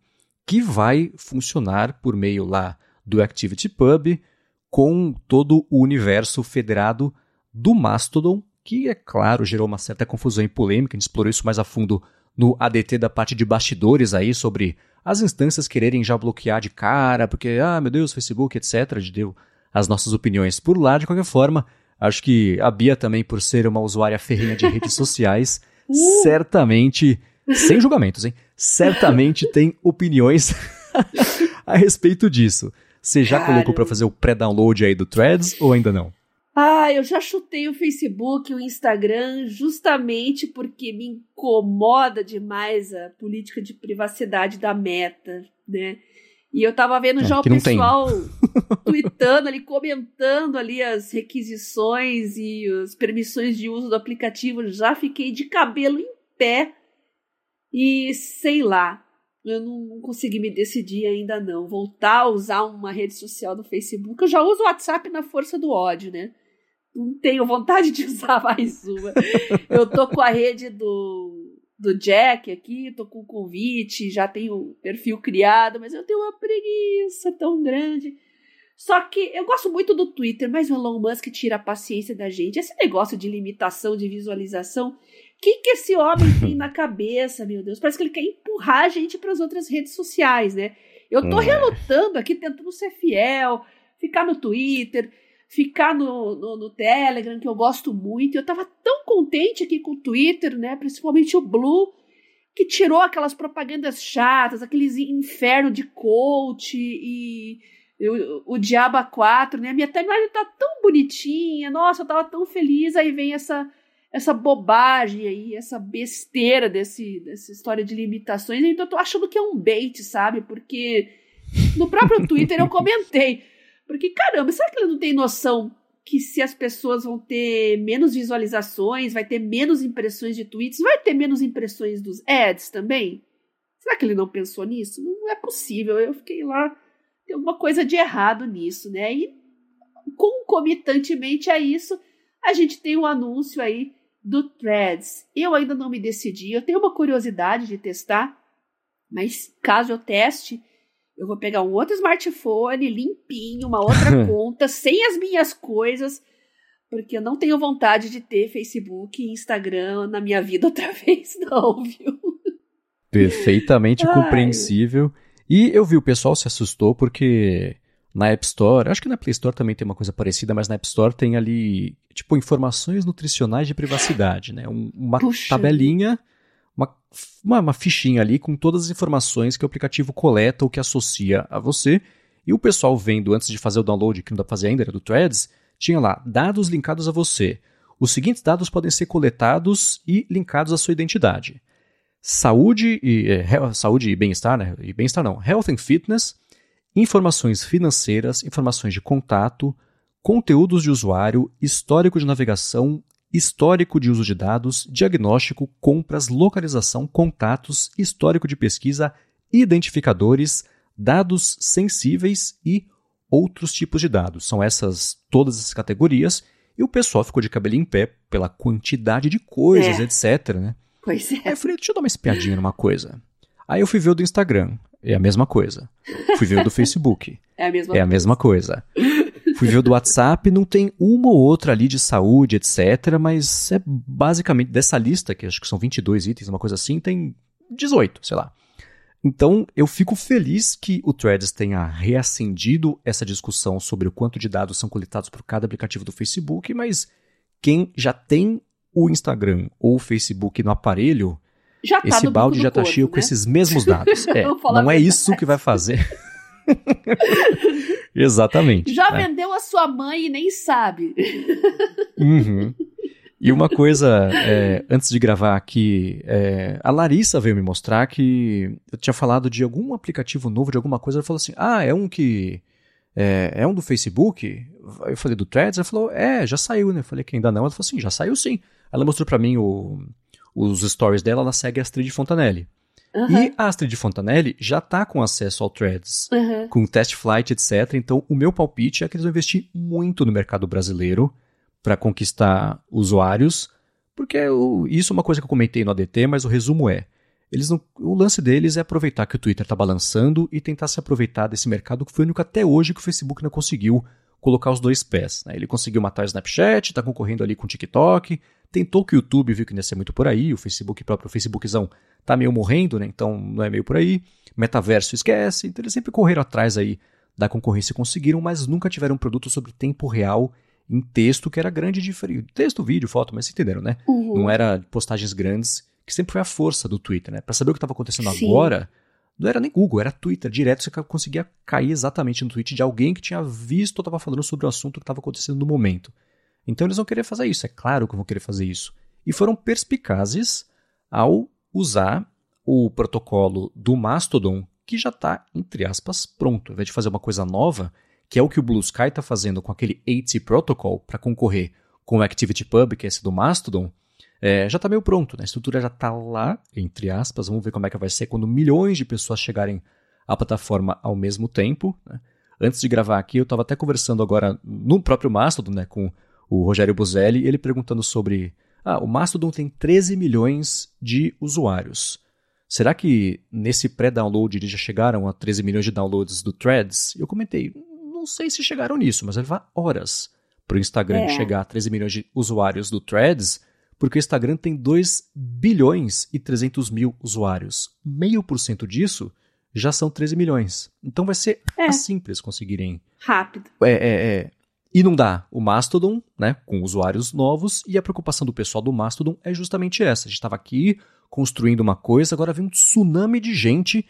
que vai funcionar por meio lá do ActivityPub com todo o universo federado do Mastodon, que, é claro, gerou uma certa confusão e polêmica. A gente explorou isso mais a fundo no ADT da parte de bastidores aí sobre as instâncias quererem já bloquear de cara, porque, ah, meu Deus, Facebook, etc. A gente deu as nossas opiniões por lá. De qualquer forma, acho que a Bia também, por ser uma usuária ferrinha de redes sociais, uh! certamente, sem julgamentos, hein? Certamente tem opiniões a respeito disso. Você já Cara. colocou para fazer o pré-download aí do Threads ou ainda não? Ah, eu já chutei o Facebook, o Instagram, justamente porque me incomoda demais a política de privacidade da meta, né? E eu tava vendo é, já o pessoal tweetando ali, comentando ali as requisições e as permissões de uso do aplicativo. Já fiquei de cabelo em pé e sei lá, eu não consegui me decidir ainda não. Voltar a usar uma rede social do Facebook. Eu já uso o WhatsApp na força do ódio, né? não tenho vontade de usar mais uma. eu tô com a rede do, do Jack aqui, tô com o convite, já tenho perfil criado, mas eu tenho uma preguiça tão grande. Só que eu gosto muito do Twitter, mas o Elon Musk tira a paciência da gente. Esse negócio de limitação de visualização, que, que esse homem tem na cabeça, meu Deus? Parece que ele quer empurrar a gente para as outras redes sociais, né? Eu tô é. relutando aqui, tentando ser fiel, ficar no Twitter ficar no, no, no, Telegram, que eu gosto muito. Eu tava tão contente aqui com o Twitter, né? Principalmente o Blue, que tirou aquelas propagandas chatas, aqueles inferno de coach e, e o, o Diaba 4, né? A minha timeline tá tão bonitinha, nossa, eu tava tão feliz. Aí vem essa essa bobagem aí, essa besteira desse, dessa história de limitações, então eu tô achando que é um bait, sabe? Porque no próprio Twitter eu comentei. Porque, caramba, será que ele não tem noção que se as pessoas vão ter menos visualizações, vai ter menos impressões de tweets, vai ter menos impressões dos ads também? Será que ele não pensou nisso? Não é possível. Eu fiquei lá, tem alguma coisa de errado nisso, né? E concomitantemente a isso, a gente tem um anúncio aí do Threads. Eu ainda não me decidi, eu tenho uma curiosidade de testar, mas caso eu teste, eu vou pegar um outro smartphone limpinho, uma outra conta, sem as minhas coisas, porque eu não tenho vontade de ter Facebook e Instagram na minha vida outra vez, não, viu? Perfeitamente compreensível. E eu vi o pessoal se assustou porque na App Store, acho que na Play Store também tem uma coisa parecida, mas na App Store tem ali, tipo, informações nutricionais de privacidade, né? uma Puxa. tabelinha uma, uma, uma, fichinha ali com todas as informações que o aplicativo coleta ou que associa a você. E o pessoal vendo antes de fazer o download, que não dá pra fazer ainda, era do Threads, tinha lá dados linkados a você. Os seguintes dados podem ser coletados e linkados à sua identidade. Saúde e, é, saúde e bem-estar, né? E bem-estar não. Health and fitness, informações financeiras, informações de contato, conteúdos de usuário, histórico de navegação, histórico de uso de dados, diagnóstico, compras, localização, contatos, histórico de pesquisa, identificadores, dados sensíveis e outros tipos de dados. São essas todas as categorias e o pessoal ficou de cabelo em pé pela quantidade de coisas, é. etc, né? Pois é. Aí eu falei, deixa eu dar uma espiadinha numa coisa. Aí eu fui ver o do Instagram, é a mesma coisa. Fui ver o do Facebook, é a mesma, é a mesma coisa. Fui ver o do WhatsApp, não tem uma ou outra ali de saúde, etc. Mas é basicamente dessa lista, que acho que são 22 itens, uma coisa assim, tem 18, sei lá. Então, eu fico feliz que o Threads tenha reacendido essa discussão sobre o quanto de dados são coletados por cada aplicativo do Facebook, mas quem já tem o Instagram ou o Facebook no aparelho, tá esse balde já está cheio né? com esses mesmos dados. É, não é isso que vai fazer. Exatamente. Já é. vendeu a sua mãe e nem sabe. Uhum. E uma coisa, é, antes de gravar aqui, é, a Larissa veio me mostrar que eu tinha falado de algum aplicativo novo, de alguma coisa. Ela falou assim: Ah, é um que. É, é um do Facebook? Eu falei do Threads. Ela falou: É, já saiu, né? Eu falei que ainda não. Ela falou assim: Já saiu sim. Ela mostrou para mim o, os stories dela. Ela segue a Astrid Fontanelli. Uhum. E a Astrid Fontanelli já está com acesso ao Threads, uhum. com test flight, etc. Então, o meu palpite é que eles vão investir muito no mercado brasileiro para conquistar usuários, porque eu, isso é uma coisa que eu comentei no ADT, mas o resumo é: eles não, o lance deles é aproveitar que o Twitter está balançando e tentar se aproveitar desse mercado que foi o único até hoje que o Facebook não conseguiu colocar os dois pés. Né? Ele conseguiu matar o Snapchat, está concorrendo ali com o TikTok, tentou que o YouTube viu que não ia ser muito por aí, o Facebook próprio, o Facebookzão tá meio morrendo, né? Então não é meio por aí. Metaverso esquece. Então eles sempre correram atrás aí da concorrência e conseguiram, mas nunca tiveram um produto sobre tempo real em texto que era grande de texto, vídeo, foto, mas vocês entenderam, né? Uhum. Não era postagens grandes, que sempre foi a força do Twitter, né? Para saber o que estava acontecendo Sim. agora, não era nem Google, era Twitter, direto você conseguia cair exatamente no tweet de alguém que tinha visto ou estava falando sobre o assunto que estava acontecendo no momento. Então eles vão querer fazer isso, é claro que vão querer fazer isso. E foram perspicazes ao usar o protocolo do Mastodon, que já está, entre aspas, pronto. Ao invés de fazer uma coisa nova, que é o que o Blue Sky está fazendo com aquele AT Protocol para concorrer com o ActivityPub, que é esse do Mastodon, é, já está meio pronto. Né? A estrutura já está lá, entre aspas. Vamos ver como é que vai ser quando milhões de pessoas chegarem à plataforma ao mesmo tempo. Né? Antes de gravar aqui, eu estava até conversando agora no próprio Mastodon né, com o Rogério Buzelli, ele perguntando sobre ah, o Mastodon tem 13 milhões de usuários. Será que nesse pré-download eles já chegaram a 13 milhões de downloads do Threads? Eu comentei, não sei se chegaram nisso, mas vai levar horas para o Instagram é. chegar a 13 milhões de usuários do Threads, porque o Instagram tem 2 bilhões e 300 mil usuários. Meio por cento disso já são 13 milhões. Então vai ser é. para eles conseguirem. Rápido. É, é, é inundar o Mastodon, né, com usuários novos, e a preocupação do pessoal do Mastodon é justamente essa. A gente estava aqui construindo uma coisa, agora vem um tsunami de gente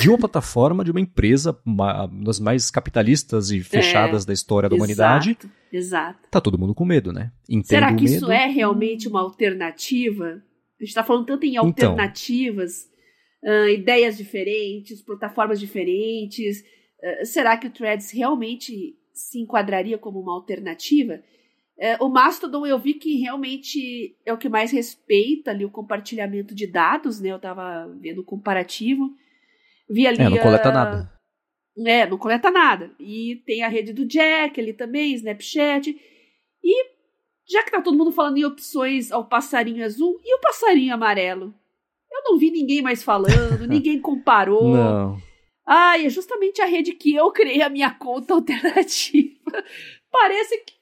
de uma plataforma de uma empresa, uma das mais capitalistas e fechadas é, da história da exato, humanidade. Exato. Tá todo mundo com medo, né? Entendo Será que isso é realmente uma alternativa? A gente está falando tanto em então. alternativas, então, uh, ideias diferentes, plataformas diferentes. Uh, será que o Threads realmente se enquadraria como uma alternativa? Uh, o Mastodon eu vi que realmente é o que mais respeita ali o compartilhamento de dados, né? Eu estava vendo o comparativo. Vi ali. É, não coleta nada. É, não coleta nada. E tem a rede do Jack ali também, Snapchat. E já que tá todo mundo falando em opções ao passarinho azul, e o passarinho amarelo? Eu não vi ninguém mais falando, ninguém comparou. Não. Ah, é justamente a rede que eu criei a minha conta alternativa. Parece que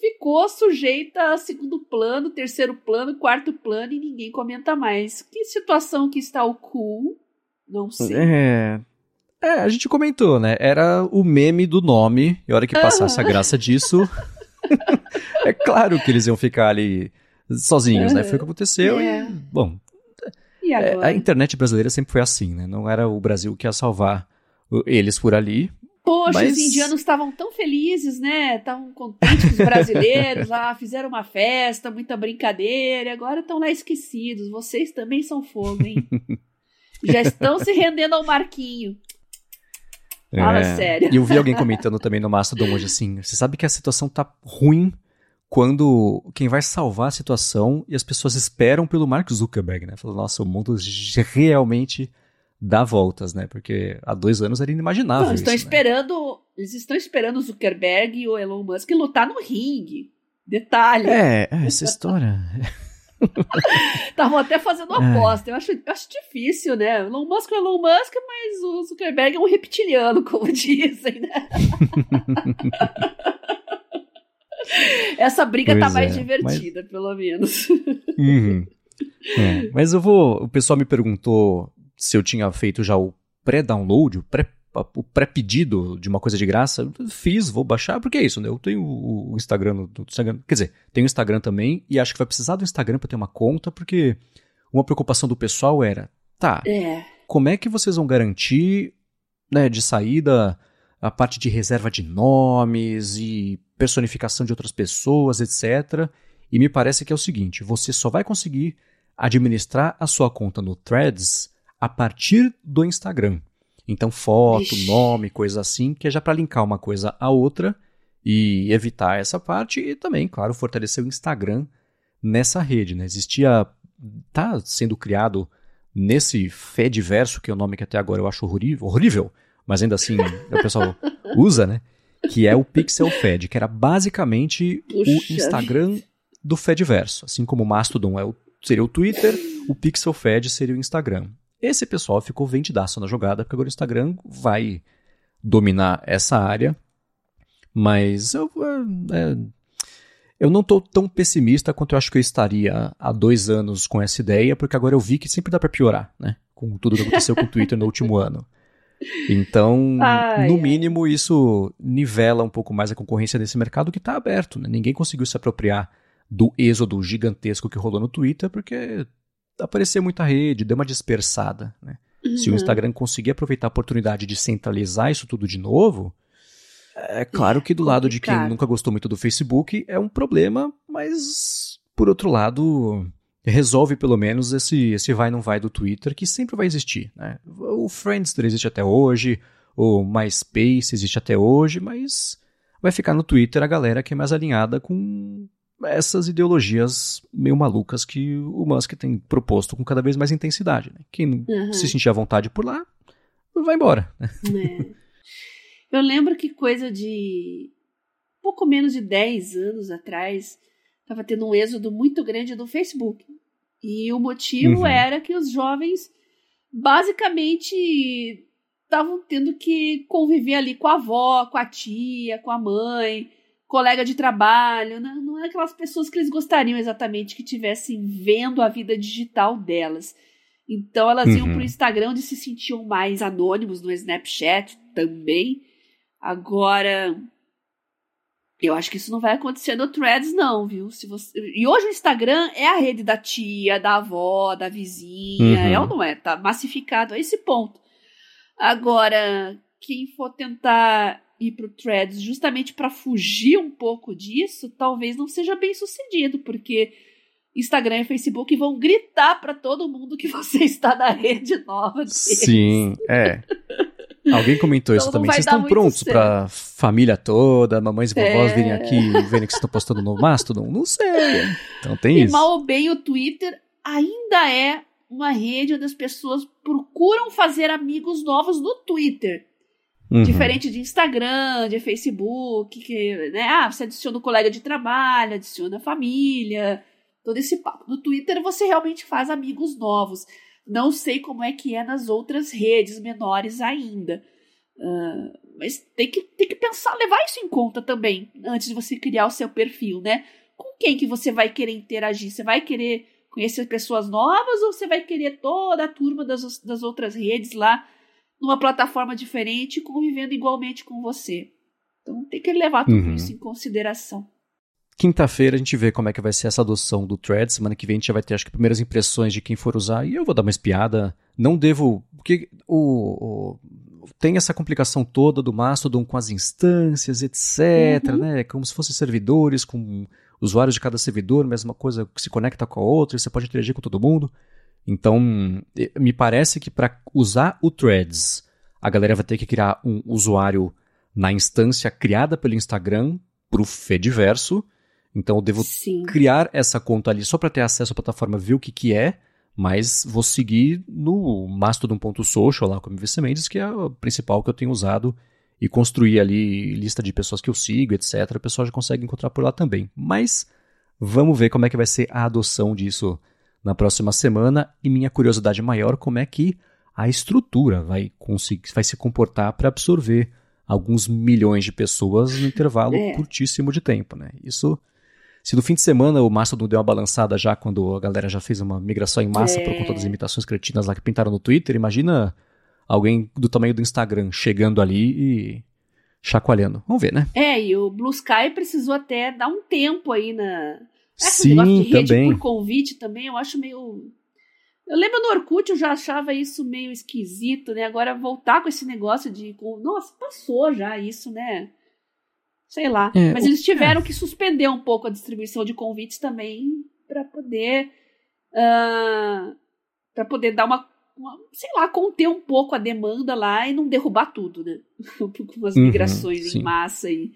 ficou sujeita a segundo plano, terceiro plano, quarto plano e ninguém comenta mais. Que situação que está o cool? Não sei. É. É, a gente comentou, né? Era o meme do nome, e a hora que passasse uhum. a graça disso, é claro que eles iam ficar ali sozinhos, uhum. né? Foi o que aconteceu é. e, bom, e é, a internet brasileira sempre foi assim, né? Não era o Brasil que ia salvar eles por ali. Poxa, mas... os indianos estavam tão felizes, né? Estavam contentes com os brasileiros lá, fizeram uma festa, muita brincadeira, agora estão lá esquecidos. Vocês também são fogo, hein? Já estão se rendendo ao Marquinho. Fala é, sério. E eu vi alguém comentando também no Mastodon hoje assim: você sabe que a situação tá ruim quando quem vai salvar a situação e as pessoas esperam pelo Mark Zuckerberg, né? Falando, nossa, o mundo realmente dá voltas, né? Porque há dois anos era inimaginável. Não, estão isso, né? esperando, eles estão esperando o Zuckerberg e o Elon Musk lutar no ringue. Detalhe. É, é essa história. Estavam até fazendo uma aposta. Eu acho, eu acho difícil, né? Elon Musk é Elon Musk, mas o Zuckerberg é um reptiliano, como dizem, né? Essa briga tá pois tá mais é, divertida, mas... pelo menos. Uhum. É, mas eu vou. O pessoal me perguntou se eu tinha feito já o pré-download, o pré o pré-pedido de uma coisa de graça, fiz, vou baixar, porque é isso, né? Eu tenho o Instagram no Instagram, quer dizer, tenho o Instagram também e acho que vai precisar do Instagram para ter uma conta, porque uma preocupação do pessoal era, tá, é. como é que vocês vão garantir, né, de saída a parte de reserva de nomes e personificação de outras pessoas, etc. E me parece que é o seguinte, você só vai conseguir administrar a sua conta no Threads a partir do Instagram. Então, foto, Ixi. nome, coisa assim, que é já para linkar uma coisa à outra e evitar essa parte e também, claro, fortalecer o Instagram nessa rede, né? Existia tá sendo criado nesse Fediverso, que é o nome que até agora eu acho horrível, horrível mas ainda assim o pessoal usa, né? Que é o Pixel Fed, que era basicamente Puxa. o Instagram do Fediverso, assim como o Mastodon é o, seria o Twitter, o Pixel Fed seria o Instagram. Esse pessoal ficou vendidaço na jogada, porque agora o Instagram vai dominar essa área. Mas eu, é, é eu não estou tão pessimista quanto eu acho que eu estaria há dois anos com essa ideia, porque agora eu vi que sempre dá para piorar, né? Com tudo que aconteceu com o Twitter no último ano. Então, ai, no mínimo, ai. isso nivela um pouco mais a concorrência desse mercado que está aberto. Né? Ninguém conseguiu se apropriar do êxodo gigantesco que rolou no Twitter, porque apareceu muita rede, deu uma dispersada. Né? Uhum. Se o uhum. Instagram conseguir aproveitar a oportunidade de centralizar isso tudo de novo, é claro que do lado de quem nunca gostou muito do Facebook é um problema, mas por outro lado resolve pelo menos esse, esse vai não vai do Twitter que sempre vai existir. Né? O Friendster existe até hoje, o MySpace existe até hoje, mas vai ficar no Twitter a galera que é mais alinhada com essas ideologias meio malucas que o Musk tem proposto com cada vez mais intensidade. Né? Quem uhum. se sentir à vontade por lá, vai embora. É. Eu lembro que coisa de pouco menos de 10 anos atrás estava tendo um êxodo muito grande do Facebook. E o motivo uhum. era que os jovens basicamente estavam tendo que conviver ali com a avó, com a tia, com a mãe, colega de trabalho, né? não é aquelas pessoas que eles gostariam exatamente que tivessem vendo a vida digital delas. Então elas uhum. iam para o Instagram onde se sentiam mais anônimos, no Snapchat também. Agora, eu acho que isso não vai acontecer no Threads, não, viu? Se você... E hoje o Instagram é a rede da tia, da avó, da vizinha, uhum. é ou não é? Tá massificado a esse ponto. Agora, quem for tentar ir pro Threads justamente para fugir um pouco disso, talvez não seja bem sucedido, porque Instagram e Facebook vão gritar para todo mundo que você está na rede nova. Deles. Sim, é. Alguém comentou então isso também. Vocês estão prontos para família toda, mamães e vovós é... virem aqui e verem que vocês estão postando no Mastodon? Não sei. Então tem e isso. mal ou bem, o Twitter ainda é uma rede onde as pessoas procuram fazer amigos novos no Twitter. Uhum. Diferente de Instagram, de Facebook, que, né? Ah, você adiciona o um colega de trabalho, adiciona a família, todo esse papo. No Twitter você realmente faz amigos novos. Não sei como é que é nas outras redes menores ainda. Uh, mas tem que, tem que pensar, levar isso em conta também, antes de você criar o seu perfil, né? Com quem que você vai querer interagir? Você vai querer conhecer pessoas novas ou você vai querer toda a turma das, das outras redes lá numa plataforma diferente, convivendo igualmente com você. Então tem que levar tudo uhum. isso em consideração. Quinta-feira a gente vê como é que vai ser essa adoção do Thread. Semana que vem a gente já vai ter, acho que, primeiras impressões de quem for usar. E eu vou dar uma espiada. Não devo. Porque o, o tem essa complicação toda do Mastodon com as instâncias, etc. Uhum. Né? Como se fossem servidores, com usuários de cada servidor, mesma coisa que se conecta com a outra, você pode interagir com todo mundo. Então, me parece que para usar o Threads, a galera vai ter que criar um usuário na instância criada pelo Instagram para o Fediverso. Então, eu devo Sim. criar essa conta ali só para ter acesso à plataforma, ver o que, que é, mas vou seguir no mastodon.social lá com o MVC Mendes, que é o principal que eu tenho usado, e construir ali lista de pessoas que eu sigo, etc. O pessoal já consegue encontrar por lá também. Mas vamos ver como é que vai ser a adoção disso na próxima semana e minha curiosidade maior como é que a estrutura vai conseguir vai se comportar para absorver alguns milhões de pessoas no intervalo é. curtíssimo de tempo, né? Isso se no fim de semana o Mastodon deu uma balançada já quando a galera já fez uma migração em massa é. por conta das imitações cretinas lá que pintaram no Twitter, imagina alguém do tamanho do Instagram chegando ali e chacoalhando. Vamos ver, né? É, e o Blue Sky precisou até dar um tempo aí na é Sim, de rede também. por convite também, eu acho meio. Eu lembro no Orkut, eu já achava isso meio esquisito, né? Agora voltar com esse negócio de. Nossa, passou já isso, né? Sei lá. É, Mas eles tiveram é. que suspender um pouco a distribuição de convites também para poder. Uh, para poder dar uma, uma, sei lá, conter um pouco a demanda lá e não derrubar tudo, né? com as uhum, migrações uhum, em massa e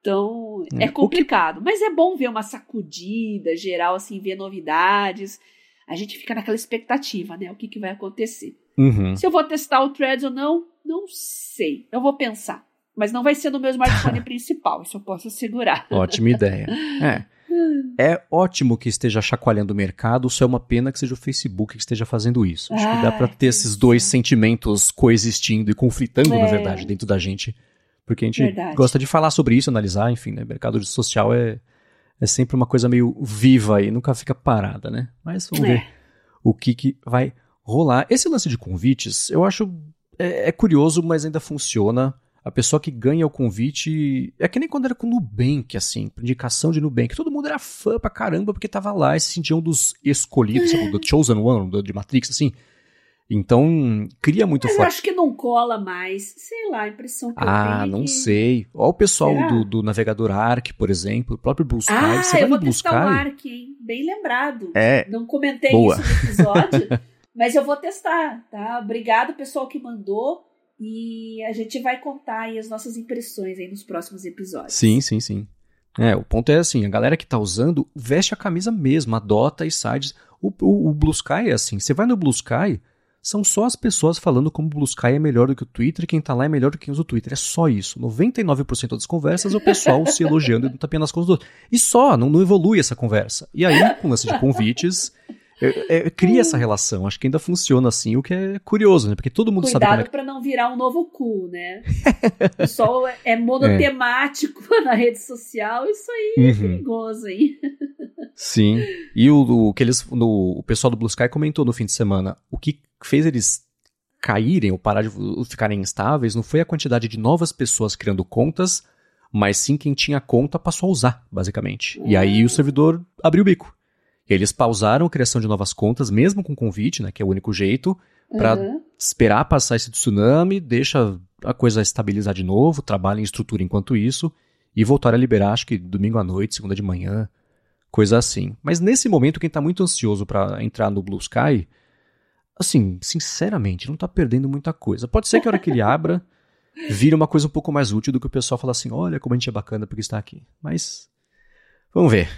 então, é, é complicado. Mas é bom ver uma sacudida geral, assim, ver novidades. A gente fica naquela expectativa, né? O que, que vai acontecer. Uhum. Se eu vou testar o Threads ou não, não sei. Eu vou pensar. Mas não vai ser no meu smartphone principal, isso eu posso assegurar. Ótima ideia. É. É ótimo que esteja chacoalhando o mercado, só é uma pena que seja o Facebook que esteja fazendo isso. Acho que dá para ter esses dois sentimentos coexistindo e conflitando, é. na verdade, dentro da gente porque a gente Verdade. gosta de falar sobre isso, analisar, enfim, né? Mercado social é, é sempre uma coisa meio viva e nunca fica parada, né? Mas vamos é. ver o que, que vai rolar. Esse lance de convites, eu acho é, é, curioso, mas ainda funciona. A pessoa que ganha o convite é que nem quando era com o Nubank, assim, indicação de Nubank. Todo mundo era fã pra caramba porque tava lá e se sentia um dos escolhidos, sabe, do Chosen One, de Matrix, assim. Então, cria muito Mas forte. eu acho que não cola mais. Sei lá, a impressão que ah, eu tenho. Ah, não sei. Olha o pessoal do, do, navegador Arc, por exemplo, o próprio Blue Sky. Ah, Você eu vou testar Sky? o Arc, hein? Bem lembrado. É. Não comentei Boa. isso no episódio, mas eu vou testar, tá? Obrigado, pessoal que mandou. E a gente vai contar aí as nossas impressões aí nos próximos episódios. Sim, sim, sim. É, o ponto é assim, a galera que tá usando veste a camisa mesmo, adota e sites. O, o, o Blue Sky é assim, você vai no Blue Sky, são só as pessoas falando como o Blue Sky é melhor do que o Twitter e quem tá lá é melhor do que quem usa o Twitter. É só isso. 99% das conversas é o pessoal se elogiando e tapinha nas costas do outro. E só, não, não evolui essa conversa. E aí, com lance de convites, cria essa relação. Acho que ainda funciona assim, o que é curioso, né? Porque todo mundo Cuidado sabe como é pra não virar um novo cu, né? o pessoal é monotemático é. na rede social, isso aí é uhum. perigoso, hein? Sim. E o, o que eles, no, o pessoal do Blue Sky comentou no fim de semana, o que fez eles caírem ou parar de ficarem instáveis não foi a quantidade de novas pessoas criando contas, mas sim quem tinha conta passou a usar, basicamente. E aí o servidor abriu o bico. Eles pausaram a criação de novas contas, mesmo com convite, né, que é o único jeito, para uhum. esperar passar esse tsunami, deixa a coisa estabilizar de novo, trabalha em estrutura enquanto isso e voltar a liberar, acho que domingo à noite, segunda de manhã, coisa assim. Mas nesse momento, quem está muito ansioso para entrar no Blue Sky, assim, sinceramente, não está perdendo muita coisa. Pode ser que a hora que ele abra, vire uma coisa um pouco mais útil do que o pessoal falar assim: olha como a gente é bacana porque está aqui. Mas vamos ver.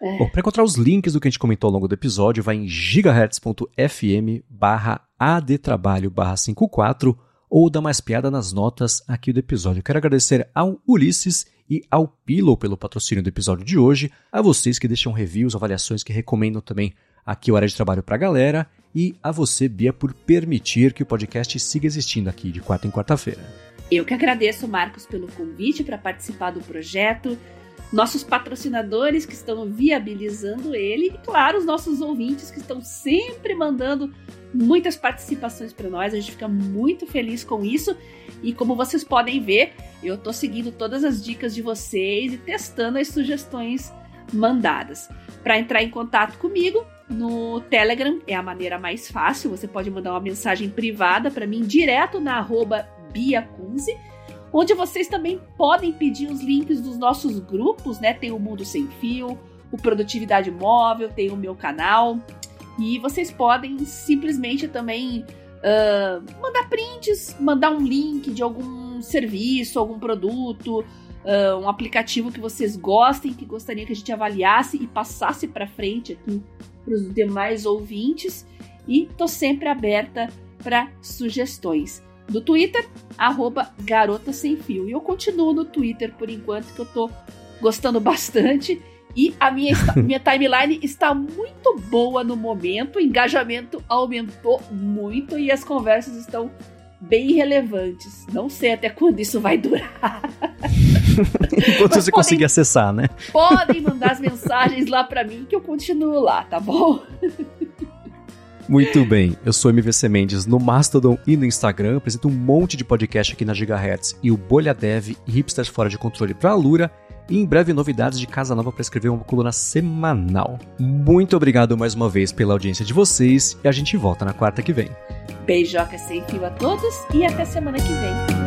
É. Bom, para encontrar os links do que a gente comentou ao longo do episódio, vai em gigahertz.fm barra adtrabalho barra 54 ou dá mais piada nas notas aqui do episódio. quero agradecer ao Ulisses e ao Pillow pelo patrocínio do episódio de hoje, a vocês que deixam reviews, avaliações, que recomendam também aqui o Área de Trabalho para a galera, e a você, Bia, por permitir que o podcast siga existindo aqui de quarta em quarta-feira. Eu que agradeço, Marcos, pelo convite para participar do projeto nossos patrocinadores que estão viabilizando ele e, claro, os nossos ouvintes que estão sempre mandando muitas participações para nós. A gente fica muito feliz com isso. E como vocês podem ver, eu estou seguindo todas as dicas de vocês e testando as sugestões mandadas. Para entrar em contato comigo, no Telegram é a maneira mais fácil. Você pode mandar uma mensagem privada para mim direto na arroba Biacunze onde vocês também podem pedir os links dos nossos grupos, né? Tem o Mundo Sem Fio, o Produtividade Móvel, tem o meu canal. E vocês podem simplesmente também uh, mandar prints, mandar um link de algum serviço, algum produto, uh, um aplicativo que vocês gostem, que gostariam que a gente avaliasse e passasse para frente aqui para os demais ouvintes. E tô sempre aberta para sugestões do Twitter, arroba Garota Sem Fio. E eu continuo no Twitter por enquanto, que eu tô gostando bastante. E a minha, minha timeline está muito boa no momento, o engajamento aumentou muito e as conversas estão bem relevantes. Não sei até quando isso vai durar. Enquanto você podem, conseguir acessar, né? Podem mandar as mensagens lá para mim que eu continuo lá, tá bom? Muito bem, eu sou MVC Mendes no Mastodon e no Instagram, apresento um monte de podcast aqui na Gigahertz e o Bolha Dev e Hipsters Fora de Controle para a Lura e em breve novidades de Casa Nova para escrever uma coluna semanal. Muito obrigado mais uma vez pela audiência de vocês e a gente volta na quarta que vem. Beijoca sem fio a todos e até semana que vem.